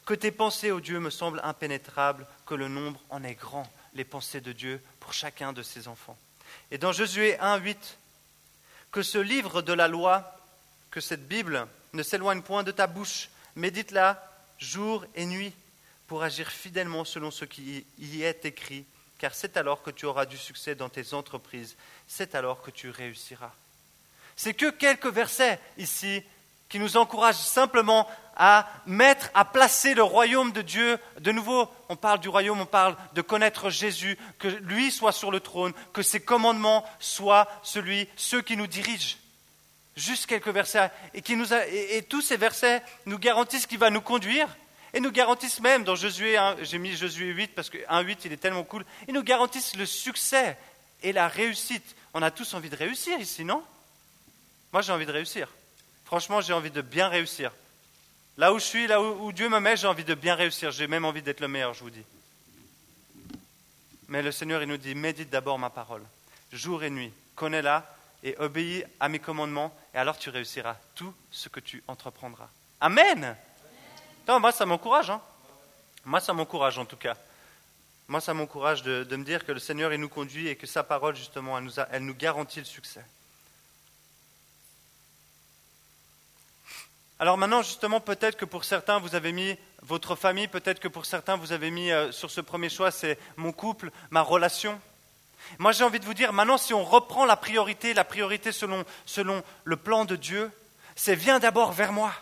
Que tes pensées, ô Dieu, me semblent impénétrables, que le nombre en est grand, les pensées de Dieu pour chacun de ses enfants. Et dans Josué 1, 8, que ce livre de la loi, que cette Bible ne s'éloigne point de ta bouche. Médite-la jour et nuit pour agir fidèlement selon ce qui y est écrit, car c'est alors que tu auras du succès dans tes entreprises, c'est alors que tu réussiras. C'est que quelques versets ici qui nous encouragent simplement à mettre, à placer le royaume de Dieu. De nouveau, on parle du royaume, on parle de connaître Jésus, que lui soit sur le trône, que ses commandements soient celui, ceux qui nous dirigent. Juste quelques versets. Et, et, tous ces versets nous garantissent qu'il va nous conduire. Et nous garantissent même, dans Josué 1, j'ai mis Josué 8 parce que 1.8 il est tellement cool, ils nous garantissent le succès et la réussite. On a tous envie de réussir ici, non? Moi j'ai envie de réussir. Franchement, j'ai envie de bien réussir. Là où je suis, là où, Dieu me met, j'ai envie de bien réussir. J'ai même envie d'être le meilleur, je vous dis. Mais le Seigneur, il nous dit, médite d'abord ma parole, jour et nuit, connais-la et obéis à mes commandements, et alors tu réussiras tout ce que tu entreprendras. Amen. moi, ça m'encourage. Hein. Moi, ça m'encourage en tout cas. Moi, ça m'encourage de, me dire que le Seigneur, il nous conduit et que sa parole, justement, elle nous, elle nous garantit le succès. Alors maintenant, justement, peut-être que pour certains, vous avez mis votre famille, peut-être que pour certains, vous avez mis euh, sur ce premier choix, c'est mon couple, ma relation. Moi, j'ai envie de vous dire, maintenant, si on reprend la priorité, la priorité selon, selon le plan de Dieu, c'est viens d'abord vers moi.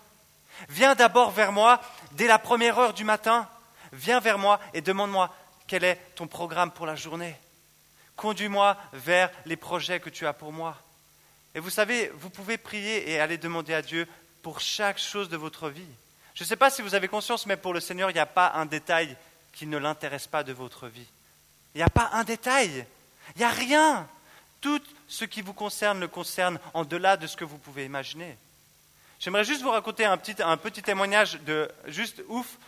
Viens d'abord vers moi dès la première heure du matin. Viens vers moi et demande-moi quel est ton programme pour la journée. Conduis-moi vers les projets que tu as pour moi. Et vous savez, vous pouvez prier et aller demander à Dieu pour chaque chose de votre vie. Je ne sais pas si vous avez conscience, mais pour le Seigneur, il n'y a pas un détail qui ne l'intéresse pas de votre vie. Il n'y a pas un détail. Il n'y a rien. Tout ce qui vous concerne le concerne en delà de ce que vous pouvez imaginer. J'aimerais juste vous raconter un petit, un petit témoignage de juste ouf.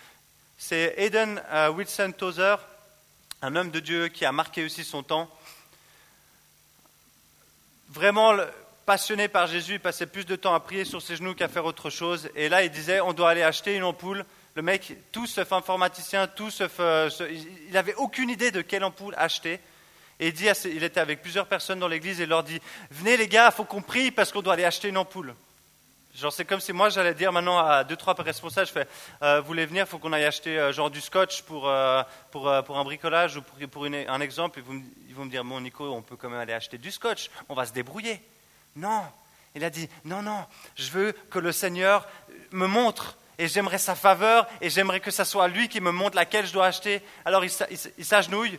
C'est Aidan euh, Wilson Tozer, un homme de Dieu qui a marqué aussi son temps. Vraiment, passionné par Jésus, il passait plus de temps à prier sur ses genoux qu'à faire autre chose. Et là, il disait, on doit aller acheter une ampoule. Le mec, tout sauf informaticien, tout sauf... Euh, il n'avait aucune idée de quelle ampoule acheter. Et il, dit, il était avec plusieurs personnes dans l'église et il leur dit, venez les gars, il faut qu'on prie parce qu'on doit aller acheter une ampoule. Genre, c'est comme si moi j'allais dire maintenant à deux, trois responsables, je fais, euh, vous voulez venir, il faut qu'on aille acheter euh, genre du scotch pour, pour, pour, un bricolage ou pour, pour un exemple. Et vous, ils vont me dire, bon Nico, on peut quand même aller acheter du scotch, on va se débrouiller. Non, il a dit, non, non, je veux que le Seigneur me montre et j'aimerais sa faveur et j'aimerais que ce soit lui qui me montre laquelle je dois acheter. Alors il, s'agenouille,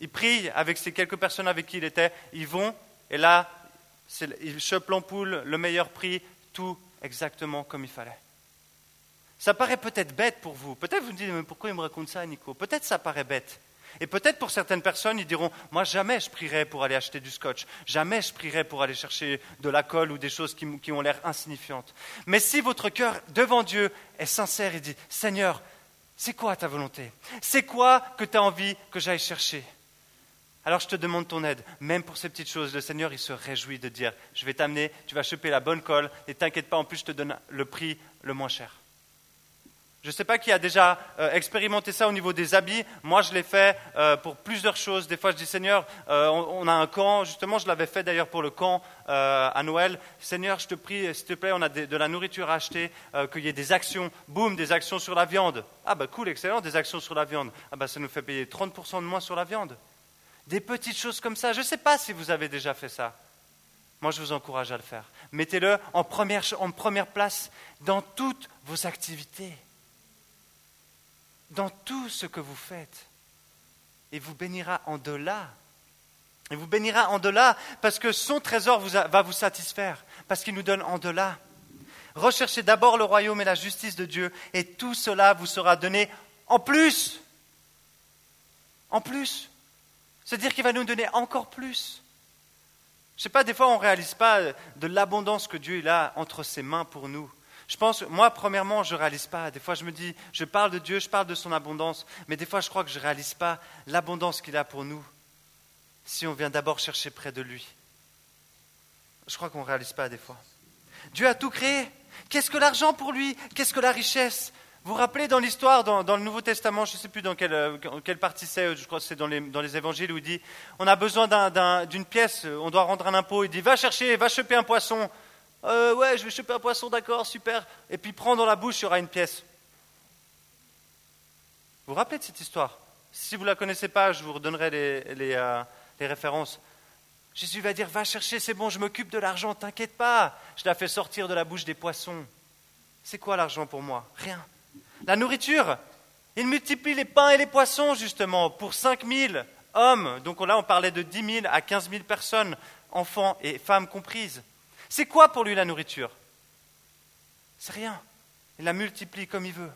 il prie avec ces quelques personnes avec qui il était, ils vont et là, il chope l'ampoule, le meilleur prix, tout exactement comme il fallait. Ça paraît peut-être bête pour vous. Peut-être vous me dites, mais pourquoi il me raconte ça, Nico? Peut-être ça paraît bête. Et peut-être pour certaines personnes, ils diront, moi jamais je prierai pour aller acheter du scotch, jamais je prierai pour aller chercher de la colle ou des choses qui, ont l'air insignifiantes. Mais si votre cœur devant Dieu est sincère et dit, Seigneur, c'est quoi ta volonté? C'est quoi que tu as envie que j'aille chercher? Alors je te demande ton aide, même pour ces petites choses. Le Seigneur, il se réjouit de dire, je vais t'amener, tu vas choper la bonne colle, et t'inquiète pas, en plus je te donne le prix le moins cher. Je ne sais pas qui a déjà euh, expérimenté ça au niveau des habits. Moi, je l'ai fait euh, pour plusieurs choses. Des fois, je dis Seigneur, euh, on, a un camp. Justement, je l'avais fait d'ailleurs pour le camp à Noël. Seigneur, je te prie, s'il te plaît, on a de, la nourriture à acheter, qu'il y ait des actions. Boum, des actions sur la viande. Ah, bah cool, excellent, des actions sur la viande. Ah, bah ça nous fait payer 30% de moins sur la viande. Des petites choses comme ça. Je ne sais pas si vous avez déjà fait ça. Moi, je vous encourage à le faire. Mettez-le en première, en première place dans toutes vos activités dans tout ce que vous faites. Et vous bénira en delà. Et vous bénira en delà parce que son trésor va vous satisfaire, parce qu'il nous donne en delà. Recherchez d'abord le royaume et la justice de Dieu, et tout cela vous sera donné en plus. En plus. C'est-à-dire qu'il va nous donner encore plus. Je ne sais pas, des fois on ne réalise pas de l'abondance que Dieu a entre ses mains pour nous. Je pense, moi, premièrement, je ne réalise pas. Des fois, je me dis, je parle de Dieu, je parle de son abondance, mais des fois, je crois que je ne réalise pas l'abondance qu'il a pour nous si on vient d'abord chercher près de lui. Je crois qu'on ne réalise pas des fois. Dieu a tout créé. Qu'est-ce que l'argent pour lui? Qu'est-ce que la richesse? Vous vous rappelez dans l'histoire, dans, le Nouveau Testament, je ne sais plus dans quelle, euh, quelle partie c'est, je crois que c'est dans les, dans les, évangiles, où il dit, on a besoin d'une pièce, on doit rendre un impôt, il dit, va chercher, va choper un poisson, euh, ouais, je vais choper un poisson, d'accord, super. Et puis prends dans la bouche, il y aura une pièce. Vous vous rappelez de cette histoire? Si vous ne la connaissez pas, je vous redonnerai les, euh, les, références. Jésus va dire, va chercher, c'est bon, je m'occupe de l'argent, t'inquiète pas. Je la fais sortir de la bouche des poissons. C'est quoi l'argent pour moi? Rien. La nourriture, il multiplie les pains et les poissons, justement, pour 5000 hommes. Donc là, on parlait de 10 000 à 15 000 personnes, enfants et femmes comprises. C'est quoi pour lui la nourriture? C'est rien. Il la multiplie comme il veut.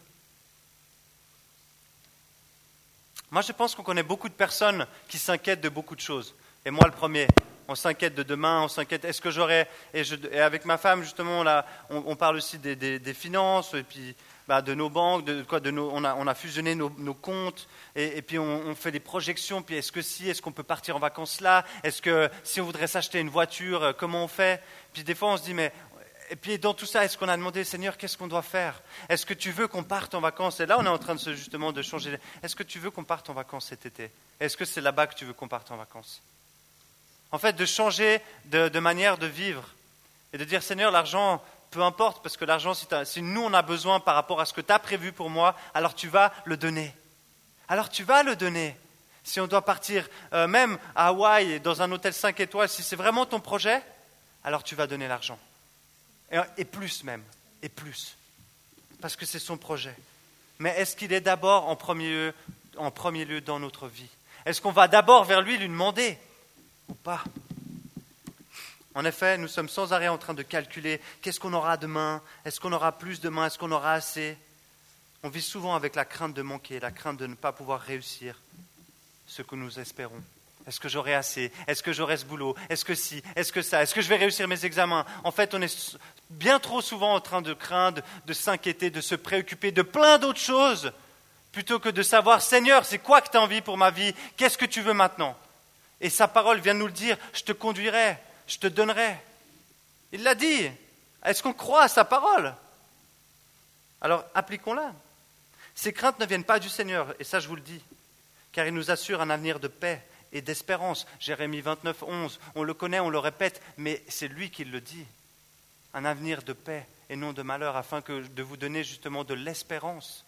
Moi, je pense qu'on connaît beaucoup de personnes qui s'inquiètent de beaucoup de choses. Et moi, le premier. On s'inquiète de demain, on s'inquiète, est-ce que j'aurai. Et, avec ma femme, justement, là, on, parle aussi des, finances, et puis bah, de nos banques, de, quoi, de on, a, on, a, fusionné nos, comptes, et, puis on, fait des projections, puis est-ce que si, est-ce qu'on peut partir en vacances là? Est-ce que si on voudrait s'acheter une voiture, euh, comment on fait? Puis des fois on se dit, mais... Et puis dans tout ça, est-ce qu'on a demandé, Seigneur, qu'est-ce qu'on doit faire? Est-ce que tu veux qu'on parte en vacances? Et là, on est en train de se, justement de changer. Est-ce que tu veux qu'on parte en vacances cet été? Est-ce que c'est là-bas que tu veux qu'on parte en vacances? En fait, de changer de manière de vivre et de dire, Seigneur, l'argent, peu importe, parce que l'argent, si, nous on a besoin par rapport à ce que tu as prévu pour moi, alors tu vas le donner. Alors tu vas le donner. Si on doit partir euh, même à Hawaï, dans un hôtel 5 étoiles, si c'est vraiment ton projet, alors tu vas donner l'argent. Et, plus même, et plus. Parce que c'est son projet. Mais est-ce qu'il est d'abord en premier lieu dans notre vie? Est-ce qu'on va d'abord vers lui lui demander ou pas? En effet, nous sommes sans arrêt en train de calculer qu'est-ce qu'on aura demain, est-ce qu'on aura plus demain, est-ce qu'on aura assez. On vit souvent avec la crainte de manquer, la crainte de ne pas pouvoir réussir ce que nous espérons. Est-ce que j'aurai assez? Est-ce que j'aurai ce boulot? Est-ce que si? Est-ce que ça? Est-ce que je vais réussir mes examens? En fait, on est bien trop souvent en train de craindre, de s'inquiéter, de se préoccuper de plein d'autres choses, plutôt que de savoir, Seigneur, c'est quoi que tu as envie pour ma vie? Qu'est-ce que tu veux maintenant? Et sa parole vient nous le dire, je te conduirai, je te donnerai. Il l'a dit. Est-ce qu'on croit à sa parole? Alors, appliquons-la. Ces craintes ne viennent pas du Seigneur, et ça je vous le dis, car il nous assure un avenir de paix et d'espérance. Jérémie 29, 11, on le connaît, on le répète, mais c'est lui qui le dit. Un avenir de paix et non de malheur, afin que, de vous donner justement de l'espérance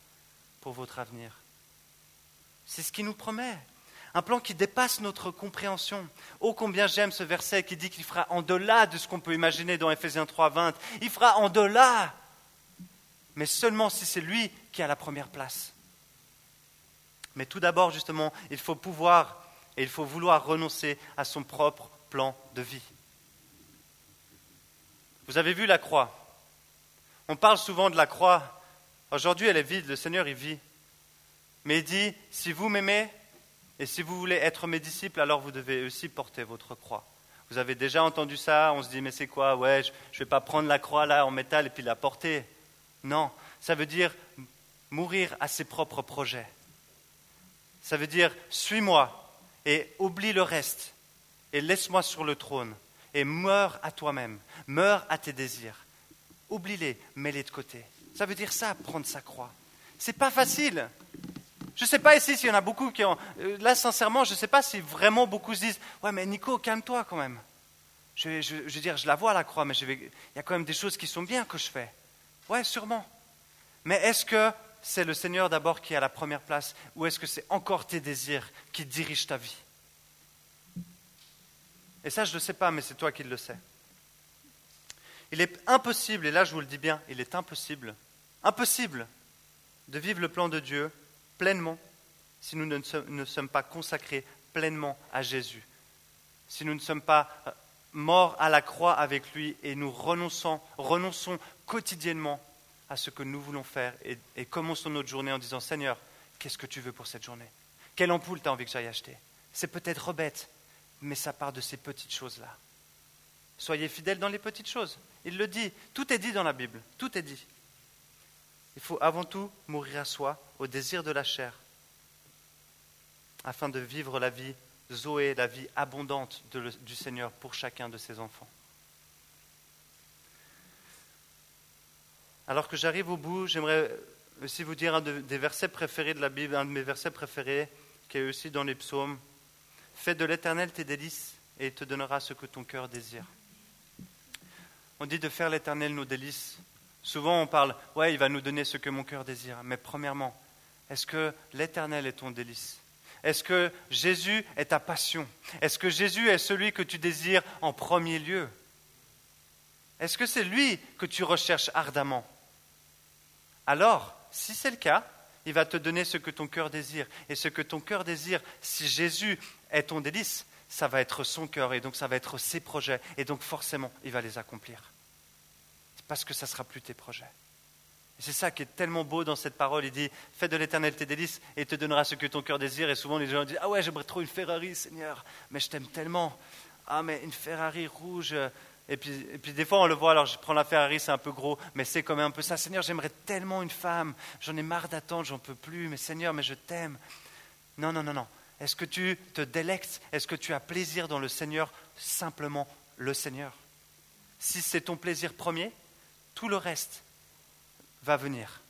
pour votre avenir. C'est ce qu'il nous promet. Un plan qui dépasse notre compréhension. Oh combien j'aime ce verset qui dit qu'il fera en delà de ce qu'on peut imaginer dans Ephésiens 3, 20. Il fera en delà, mais seulement si c'est lui qui a la première place. Mais tout d'abord, justement, il faut pouvoir et il faut vouloir renoncer à son propre plan de vie. Vous avez vu la croix On parle souvent de la croix. Aujourd'hui, elle est vide, le Seigneur y vit. Mais il dit, si vous m'aimez et si vous voulez être mes disciples, alors vous devez aussi porter votre croix. Vous avez déjà entendu ça, on se dit, mais c'est quoi? Ouais, je ne vais pas prendre la croix là en métal et puis la porter. Non, ça veut dire mourir à ses propres projets. Ça veut dire, suis-moi, et oublie le reste et laisse-moi sur le trône et meurs à toi-même, meurs à tes désirs. Oublie-les, mets-les de côté. Ça veut dire ça, prendre sa croix. C'est pas facile. Je ne sais pas ici s'il y en a beaucoup qui ont. euh, Là, sincèrement, je ne sais pas si vraiment beaucoup se disent Ouais, mais Nico, calme-toi quand même. Je, je- je veux dire, je la vois la croix, mais je vais- il y a quand même des choses qui sont bien que je fais. Ouais, sûrement. Mais est-ce que c'est le Seigneur d'abord qui est à la première place ou est-ce que c'est encore tes désirs qui dirigent ta vie? Et ça, je ne sais pas, mais c'est toi qui le sais. Il est impossible, et là je vous le dis bien, il est impossible, impossible de vivre le plan de Dieu pleinement si nous ne sommes, pas consacrés pleinement à Jésus, si nous ne sommes pas euh, morts à la croix avec lui et nous renonçons, renonçons quotidiennement à ce que nous voulons faire et, commençons notre journée en disant Seigneur, qu'est-ce que tu veux pour cette journée? Quelle ampoule tu as envie que j'aille acheter? C'est peut-être bête, mais ça part de ces petites choses-là. Soyez fidèles dans les petites choses. Il le dit. Tout est dit dans la Bible. Tout est dit. Il faut avant tout mourir à soi, au désir de la chair, afin de vivre la vie Zoé, la vie abondante du Seigneur pour chacun de ses enfants. Alors que j'arrive au bout, j'aimerais aussi vous dire un de- des versets préférés de la Bible, un de mes versets préférés, qui est aussi dans les psaumes. Fais de l'éternel tes délices et il te donnera ce que ton cœur désire. On dit de faire l'éternel nos délices. Souvent on parle, ouais, il va nous donner ce que mon cœur désire. Mais premièrement, est-ce que l'éternel est ton délice? Est-ce que Jésus est ta passion? Est-ce que Jésus est celui que tu désires en premier lieu? Est-ce que c'est lui que tu recherches ardemment? Alors, si c'est le cas, il va te donner ce que ton cœur désire. Et ce que ton cœur désire, si Jésus est ton délice, ça va être son cœur et donc ça va être ses projets. Et donc forcément, il va les accomplir. Parce que ça sera plus tes projets. Et c'est ça qui est tellement beau dans cette parole. Il dit Fais de l'éternel tes délices et te donnera ce que ton cœur désire. Et souvent, les gens disent Ah ouais, j'aimerais trop une Ferrari, Seigneur, mais je t'aime tellement. Ah, mais une Ferrari rouge. Et puis, et puis des fois, on le voit, alors je prends la Ferrari, c'est un peu gros, mais c'est quand même un peu ça. Seigneur, j'aimerais tellement une femme. J'en ai marre d'attendre, j'en peux plus. Mais Seigneur, mais je t'aime. Non, non, non, non. Est-ce que tu te délectes? Est-ce que tu as plaisir dans le Seigneur? Simplement le Seigneur. Si c'est ton plaisir premier, tout le reste va venir.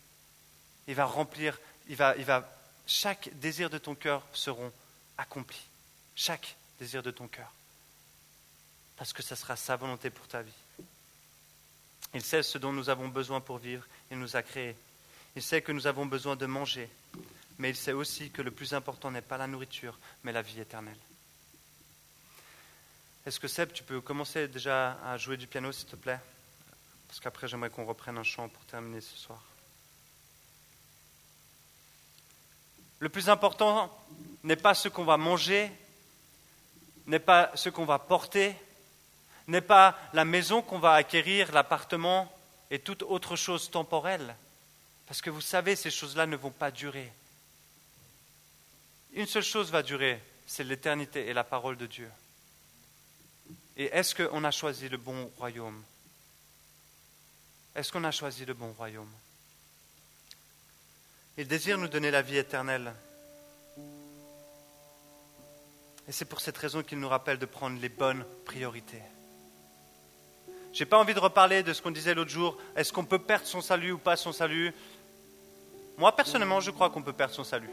Il va remplir, il va, il va, chaque désir de ton cœur seront accomplis. Chaque désir de ton cœur. Parce que ça sera sa volonté pour ta vie. Il sait ce dont nous avons besoin pour vivre. Il nous a créés. Il sait que nous avons besoin de manger. Mais il sait aussi que le plus important n'est pas la nourriture, mais la vie éternelle. Est-ce que Seb, tu peux commencer déjà à jouer du piano, s'il te plaît? Parce qu'après, j'aimerais qu'on reprenne un chant pour terminer ce soir. Le plus important n'est pas ce qu'on va manger, n'est pas ce qu'on va porter, n'est pas la maison qu'on va acquérir, l'appartement et toute autre chose temporelle. Parce que vous savez, ces choses-là ne vont pas durer. Une seule chose va durer, c'est l'éternité et la parole de Dieu. Et est-ce qu'on a choisi le bon royaume? Est-ce qu'on a choisi le bon royaume? Il désire nous donner la vie éternelle. Et c'est pour cette raison qu'il nous rappelle de prendre les bonnes priorités. Je n'ai pas envie de reparler de ce qu'on disait l'autre jour. Est-ce qu'on peut perdre son salut ou pas son salut? Moi, personnellement, je crois qu'on peut perdre son salut.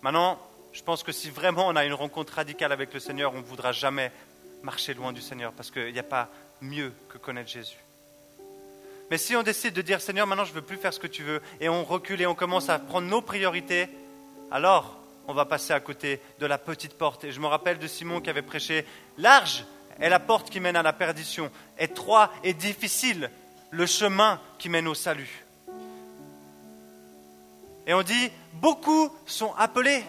Maintenant, je pense que si vraiment on a une rencontre radicale avec le Seigneur, on ne voudra jamais marcher loin du Seigneur parce qu'il n'y a pas mieux que connaître Jésus. Mais si on décide de dire Seigneur, maintenant je ne veux plus faire ce que tu veux, et on recule et on commence à prendre nos priorités, alors on va passer à côté de la petite porte. Et je me rappelle de Simon qui avait prêché Large est la porte qui mène à la perdition, étroit et difficile le chemin qui mène au salut. Et on dit Beaucoup sont appelés,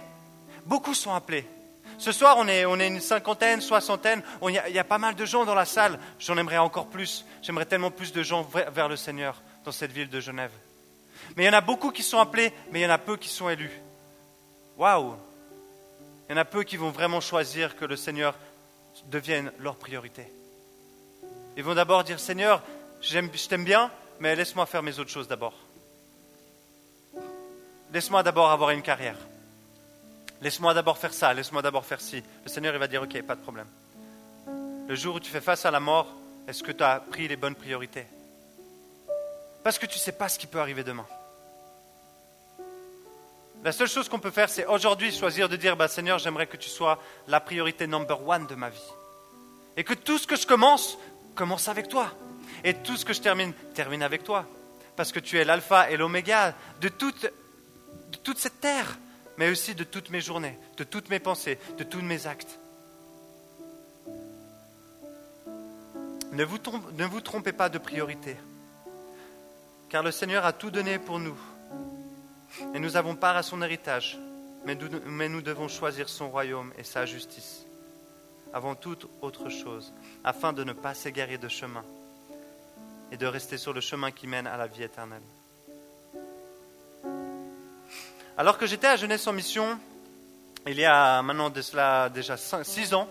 beaucoup sont appelés. Ce soir, on est, une cinquantaine, soixantaine. Il y, a pas mal de gens dans la salle. J'en aimerais encore plus. J'aimerais tellement plus de gens vers le Seigneur dans cette ville de Genève. Mais il y en a beaucoup qui sont appelés, mais il y en a peu qui sont élus. Waouh Il y en a peu qui vont vraiment choisir que le Seigneur devienne leur priorité. Ils vont d'abord dire Seigneur, je t'aime bien, mais laisse-moi faire mes autres choses d'abord. Laisse-moi d'abord avoir une carrière. Laisse-moi d'abord faire ça, laisse-moi d'abord faire ci. Le Seigneur, il va dire, ok, pas de problème. Le jour où tu fais face à la mort, est-ce que tu as pris les bonnes priorités? Parce que tu ne sais pas ce qui peut arriver demain. La seule chose qu'on peut faire, c'est aujourd'hui choisir de dire, bah, Seigneur, j'aimerais que tu sois la priorité number one de ma vie. Et que tout ce que je commence, commence avec toi. Et tout ce que je termine, termine avec toi. Parce que tu es l'alpha et l'oméga de toute, de toute cette terre mais aussi de toutes mes journées, de toutes mes pensées, de tous mes actes. Ne vous, trompez pas de priorité, car le Seigneur a tout donné pour nous, et nous avons part à son héritage, mais nous devons choisir son royaume et sa justice, avant toute autre chose, afin de ne pas s'égarer de chemin et de rester sur le chemin qui mène à la vie éternelle. Alors que j'étais à Jeunesse en Mission, il y a maintenant de cela déjà 6 ans,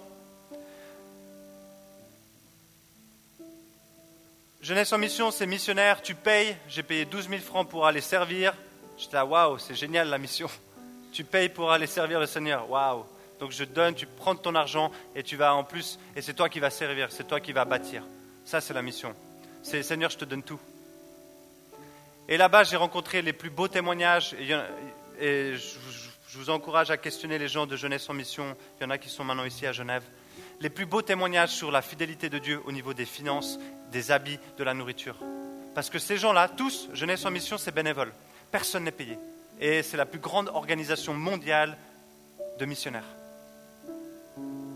Jeunesse en Mission, c'est missionnaire, tu payes, j'ai payé 12 000 francs pour aller servir. J'étais là, waouh, c'est génial la mission. Tu payes pour aller servir le Seigneur, waouh. Donc je donne, tu prends ton argent et tu vas en plus, et c'est toi qui vas servir, c'est toi qui vas bâtir. Ça, c'est la mission. C'est Seigneur, je te donne tout. Et là-bas, j'ai rencontré les plus beaux témoignages et je, vous encourage à questionner les gens de Jeunesse en Mission. Il y en a qui sont maintenant ici à Genève. Les plus beaux témoignages sur la fidélité de Dieu au niveau des finances, des habits, de la nourriture. Parce que ces gens-là, tous, Jeunesse en Mission, c'est bénévole. Personne n'est payé. Et c'est la plus grande organisation mondiale de missionnaires.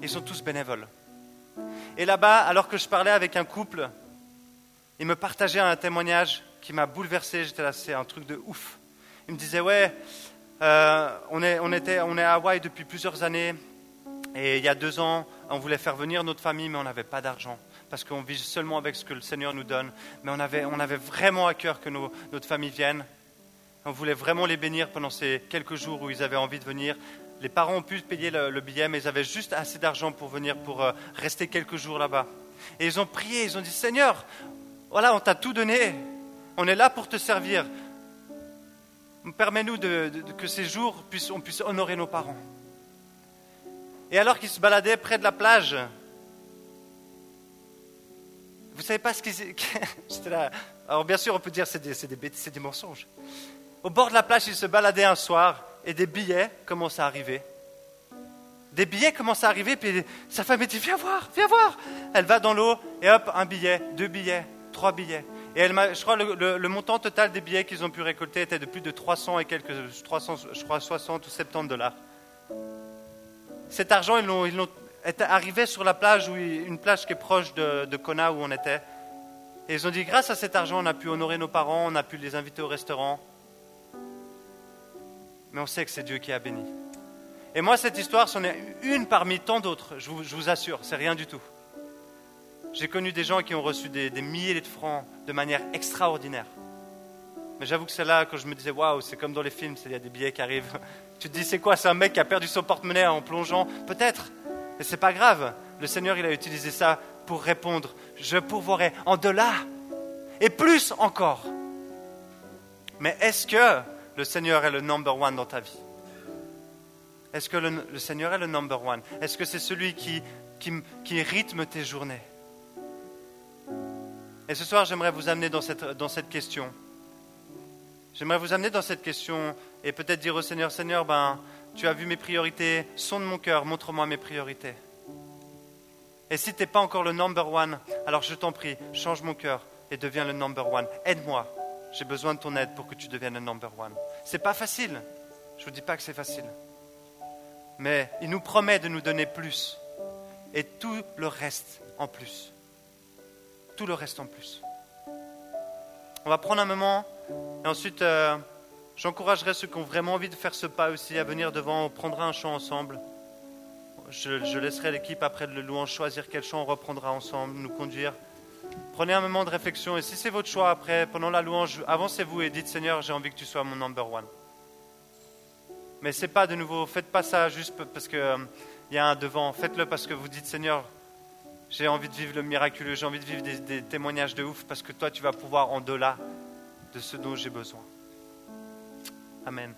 Ils sont tous bénévoles. Et là-bas, alors que je parlais avec un couple, ils me partageaient un témoignage qui m'a bouleversé. J'étais là, c'est un truc de ouf. Il me disait, ouais, euh, on, est, on, était, on est à Hawaï depuis plusieurs années. Et il y a deux ans, on voulait faire venir notre famille, mais on n'avait pas d'argent. Parce qu'on vit seulement avec ce que le Seigneur nous donne. Mais on avait, on avait vraiment à cœur que notre famille vienne. On voulait vraiment les bénir pendant ces quelques jours où ils avaient envie de venir. Les parents ont pu payer le, billet, mais ils avaient juste assez d'argent pour venir, pour euh, rester quelques jours là-bas. Et ils ont prié, ils ont dit, Seigneur, voilà, on t'a tout donné. On est là pour te servir. Permets-nous que ces jours, puissent, on puisse honorer nos parents. Et alors qu'ils se baladaient près de la plage, vous savez pas ce qu'ils... J'étais là. Alors bien sûr, on peut dire que c'est des, des, mensonges. Au bord de la plage, ils se baladaient un soir et des billets commencent à arriver. Des billets commencent à arriver, puis sa femme dit Viens voir, viens voir. Elle va dans l'eau et hop, un billet, deux billets, Trois billets. Et je crois le, le- montant total des billets qu'ils ont pu récolter était de plus de 300 et quelques, 300, je crois 60 ou 70 dollars. Cet argent, ils l'ont, ils l'ont arrivé sur la plage, où une plage qui est proche de, Kona où on était. Et ils ont dit, grâce à cet argent, on a pu honorer nos parents, on a pu les inviter au restaurant. Mais on sait que c'est Dieu qui a béni. Et moi, cette histoire, c'en est une parmi tant d'autres, je vous assure, c'est rien du tout. J'ai connu des gens qui ont reçu des, milliers de francs de manière extraordinaire. Mais j'avoue que c'est là, quand je me disais, waouh, c'est comme dans les films, il y a des billets qui arrivent. Tu te dis, c'est quoi C'est un mec qui a perdu son porte-monnaie en plongeant? Peut-être. Mais c'est pas grave. Le Seigneur, il a utilisé ça pour répondre Je pourvoirai en dollars et plus encore. Mais est-ce que le Seigneur est le number one dans ta vie? Est-ce que le, Seigneur est le number one? Est-ce que c'est celui qui, qui rythme tes journées? Et ce soir, j'aimerais vous amener dans cette, question. J'aimerais vous amener dans cette question et peut-être dire au Seigneur, Seigneur, ben, tu as vu mes priorités, sonde mon cœur, montre-moi mes priorités. Et si tu n'es pas encore le number one, alors je t'en prie, change mon cœur et deviens le number one. Aide-moi. J'ai besoin de ton aide pour que tu deviennes le number one. C'est pas facile. Je vous dis pas que c'est facile. Mais il nous promet de nous donner plus. Et tout le reste en plus. Tout le reste en plus. On va prendre un moment et ensuite euh, j'encouragerai ceux qui ont vraiment envie de faire ce pas aussi à venir devant. On prendra un chant ensemble. Je, laisserai l'équipe après le louange choisir quel chant on reprendra ensemble, nous conduire. Prenez un moment de réflexion et si c'est votre choix après, pendant la louange, avancez-vous et dites Seigneur, j'ai envie que tu sois mon number one. Mais c'est pas de nouveau, faites pas ça juste parce qu'il y a un devant. Faites-le parce que vous dites Seigneur, j'ai envie de vivre le miraculeux, j'ai envie de vivre des, témoignages de ouf parce que toi tu vas pouvoir en delà de ce dont j'ai besoin. Amen.